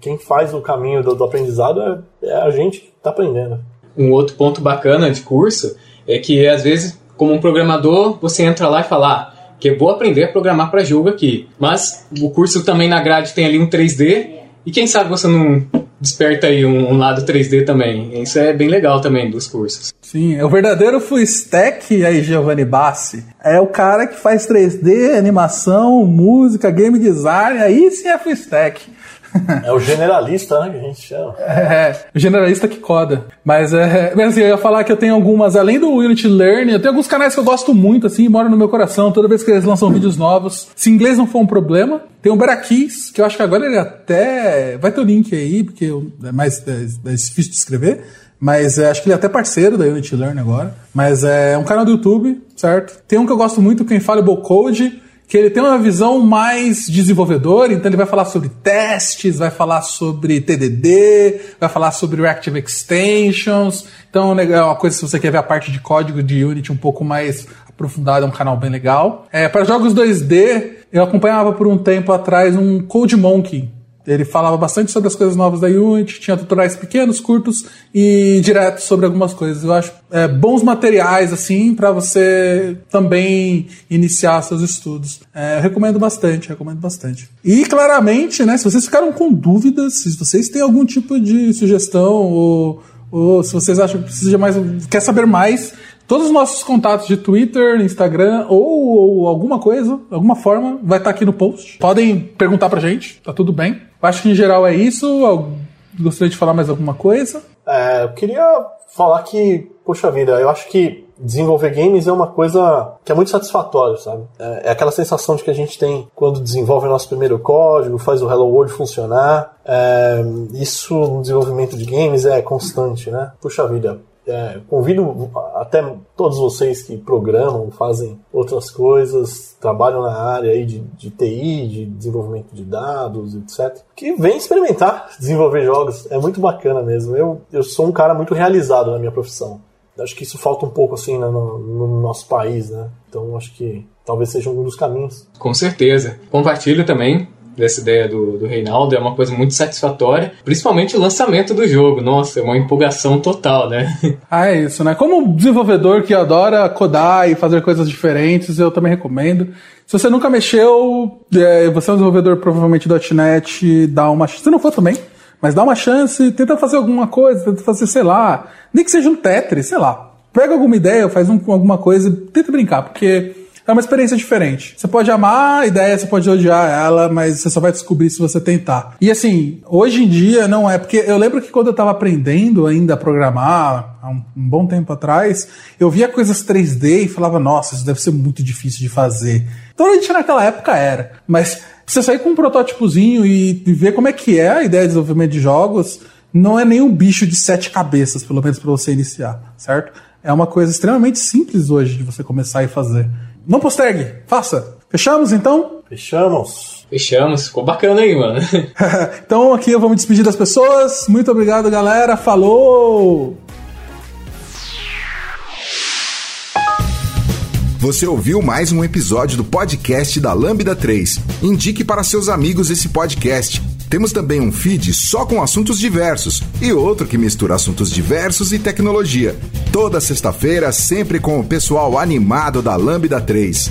Quem faz o caminho do, do aprendizado é, é, a gente que está aprendendo. Um outro ponto bacana de curso é que, às vezes, como um programador, você entra lá e fala, ah, que eu vou aprender a programar para jogo aqui. Mas o curso também na grade tem ali um 3D, e quem sabe você não desperta aí um, um, lado 3D também. Isso é bem legal também dos cursos. Sim, é o verdadeiro full stack aí, Giovanni Bassi. É o cara que faz 3D, animação, música, game design, aí sim é full stack. [LAUGHS] É o generalista, né, que a gente chama. É, o generalista que coda. Mas é. Mas assim, eu ia falar que eu tenho algumas, além do Unity Learning, eu tenho alguns canais que eu gosto muito, assim, moram no meu coração, toda vez que eles lançam vídeos novos. Se inglês não for um problema, tem o Berakis, que eu acho que agora ele até. Vai ter o link aí, porque é mais, é, é difícil de escrever. Mas é, acho que ele é até parceiro da Unity Learn agora. Mas é um canal do YouTube, certo? Tem um que eu gosto muito, que é Infallible Code que ele tem uma visão mais desenvolvedora, então ele vai falar sobre testes, vai falar sobre TDD, vai falar sobre Reactive Extensions. Então é uma coisa se você quer ver a parte de código de Unity um pouco mais aprofundada, é um canal bem legal. É, para jogos 2D, eu acompanhava por um tempo atrás um Code Monkey, ele falava bastante sobre as coisas novas da Unity, tinha tutoriais pequenos, curtos e diretos sobre algumas coisas. Eu acho é, bons materiais, assim, para você também iniciar seus estudos. É, eu recomendo bastante, recomendo bastante. E claramente, né, se vocês ficaram com dúvidas, se vocês têm algum tipo de sugestão ou, ou se vocês acham que precisa mais, quer saber mais, Todos os nossos contatos de Twitter, Instagram ou, ou alguma coisa, alguma forma, vai estar tá aqui no post. Podem perguntar pra gente, tá tudo bem. Acho que em geral é isso. Eu gostaria de falar mais alguma coisa? É, eu queria falar que, poxa vida, eu acho que desenvolver games é uma coisa que é muito satisfatória, sabe? É, é, aquela sensação de que a gente tem quando desenvolve o nosso primeiro código, faz o Hello World funcionar. É, isso no desenvolvimento de games é constante, né? Puxa vida, é, convido até todos vocês que programam, fazem outras coisas, trabalham na área aí de, de TI, de desenvolvimento de dados, etc., que vem experimentar [LAUGHS] desenvolver jogos. É muito bacana mesmo. Eu, eu sou um cara muito realizado na minha profissão. Acho que isso falta um pouco assim no, no nosso país, né? Então acho que talvez seja um dos caminhos. Com certeza. Compartilho também dessa ideia do, do Reinaldo, é uma coisa muito satisfatória, principalmente o lançamento do jogo. Nossa, é uma empolgação total, né? [LAUGHS] Ah, é isso, né? Como desenvolvedor que adora codar e fazer coisas diferentes, eu também recomendo. Se você nunca mexeu, é, você é um desenvolvedor provavelmente .NET, dá uma chance. Se não for também, mas dá uma chance, tenta fazer alguma coisa, tenta fazer, sei lá, nem que seja um Tetris, sei lá. Pega alguma ideia, faz um, alguma coisa, tenta brincar, porque é uma experiência diferente. Você pode amar a ideia, você pode odiar ela, mas você só vai descobrir se você tentar. E assim, hoje em dia não é, porque eu lembro que quando eu estava aprendendo ainda a programar, há um, um, bom tempo atrás, eu via coisas 3D e falava, nossa, isso deve ser muito difícil de fazer. Então a gente naquela época era, mas você sair com um protótipozinho e, e ver como é que é a ideia de desenvolvimento de jogos, não é nenhum bicho de sete cabeças, pelo menos para você iniciar, certo? É uma coisa extremamente simples hoje de você começar e fazer. Não postergue, faça. Fechamos então? Fechamos. Fechamos, ficou bacana aí, mano. [LAUGHS] então aqui eu vou me despedir das pessoas. Muito obrigado, galera. Falou! Você ouviu mais um episódio do podcast da Lambda 3. Indique para seus amigos esse podcast. Temos também um feed só com assuntos diversos e outro que mistura assuntos diversos e tecnologia. Toda sexta-feira, sempre com o pessoal animado da Lambda 3.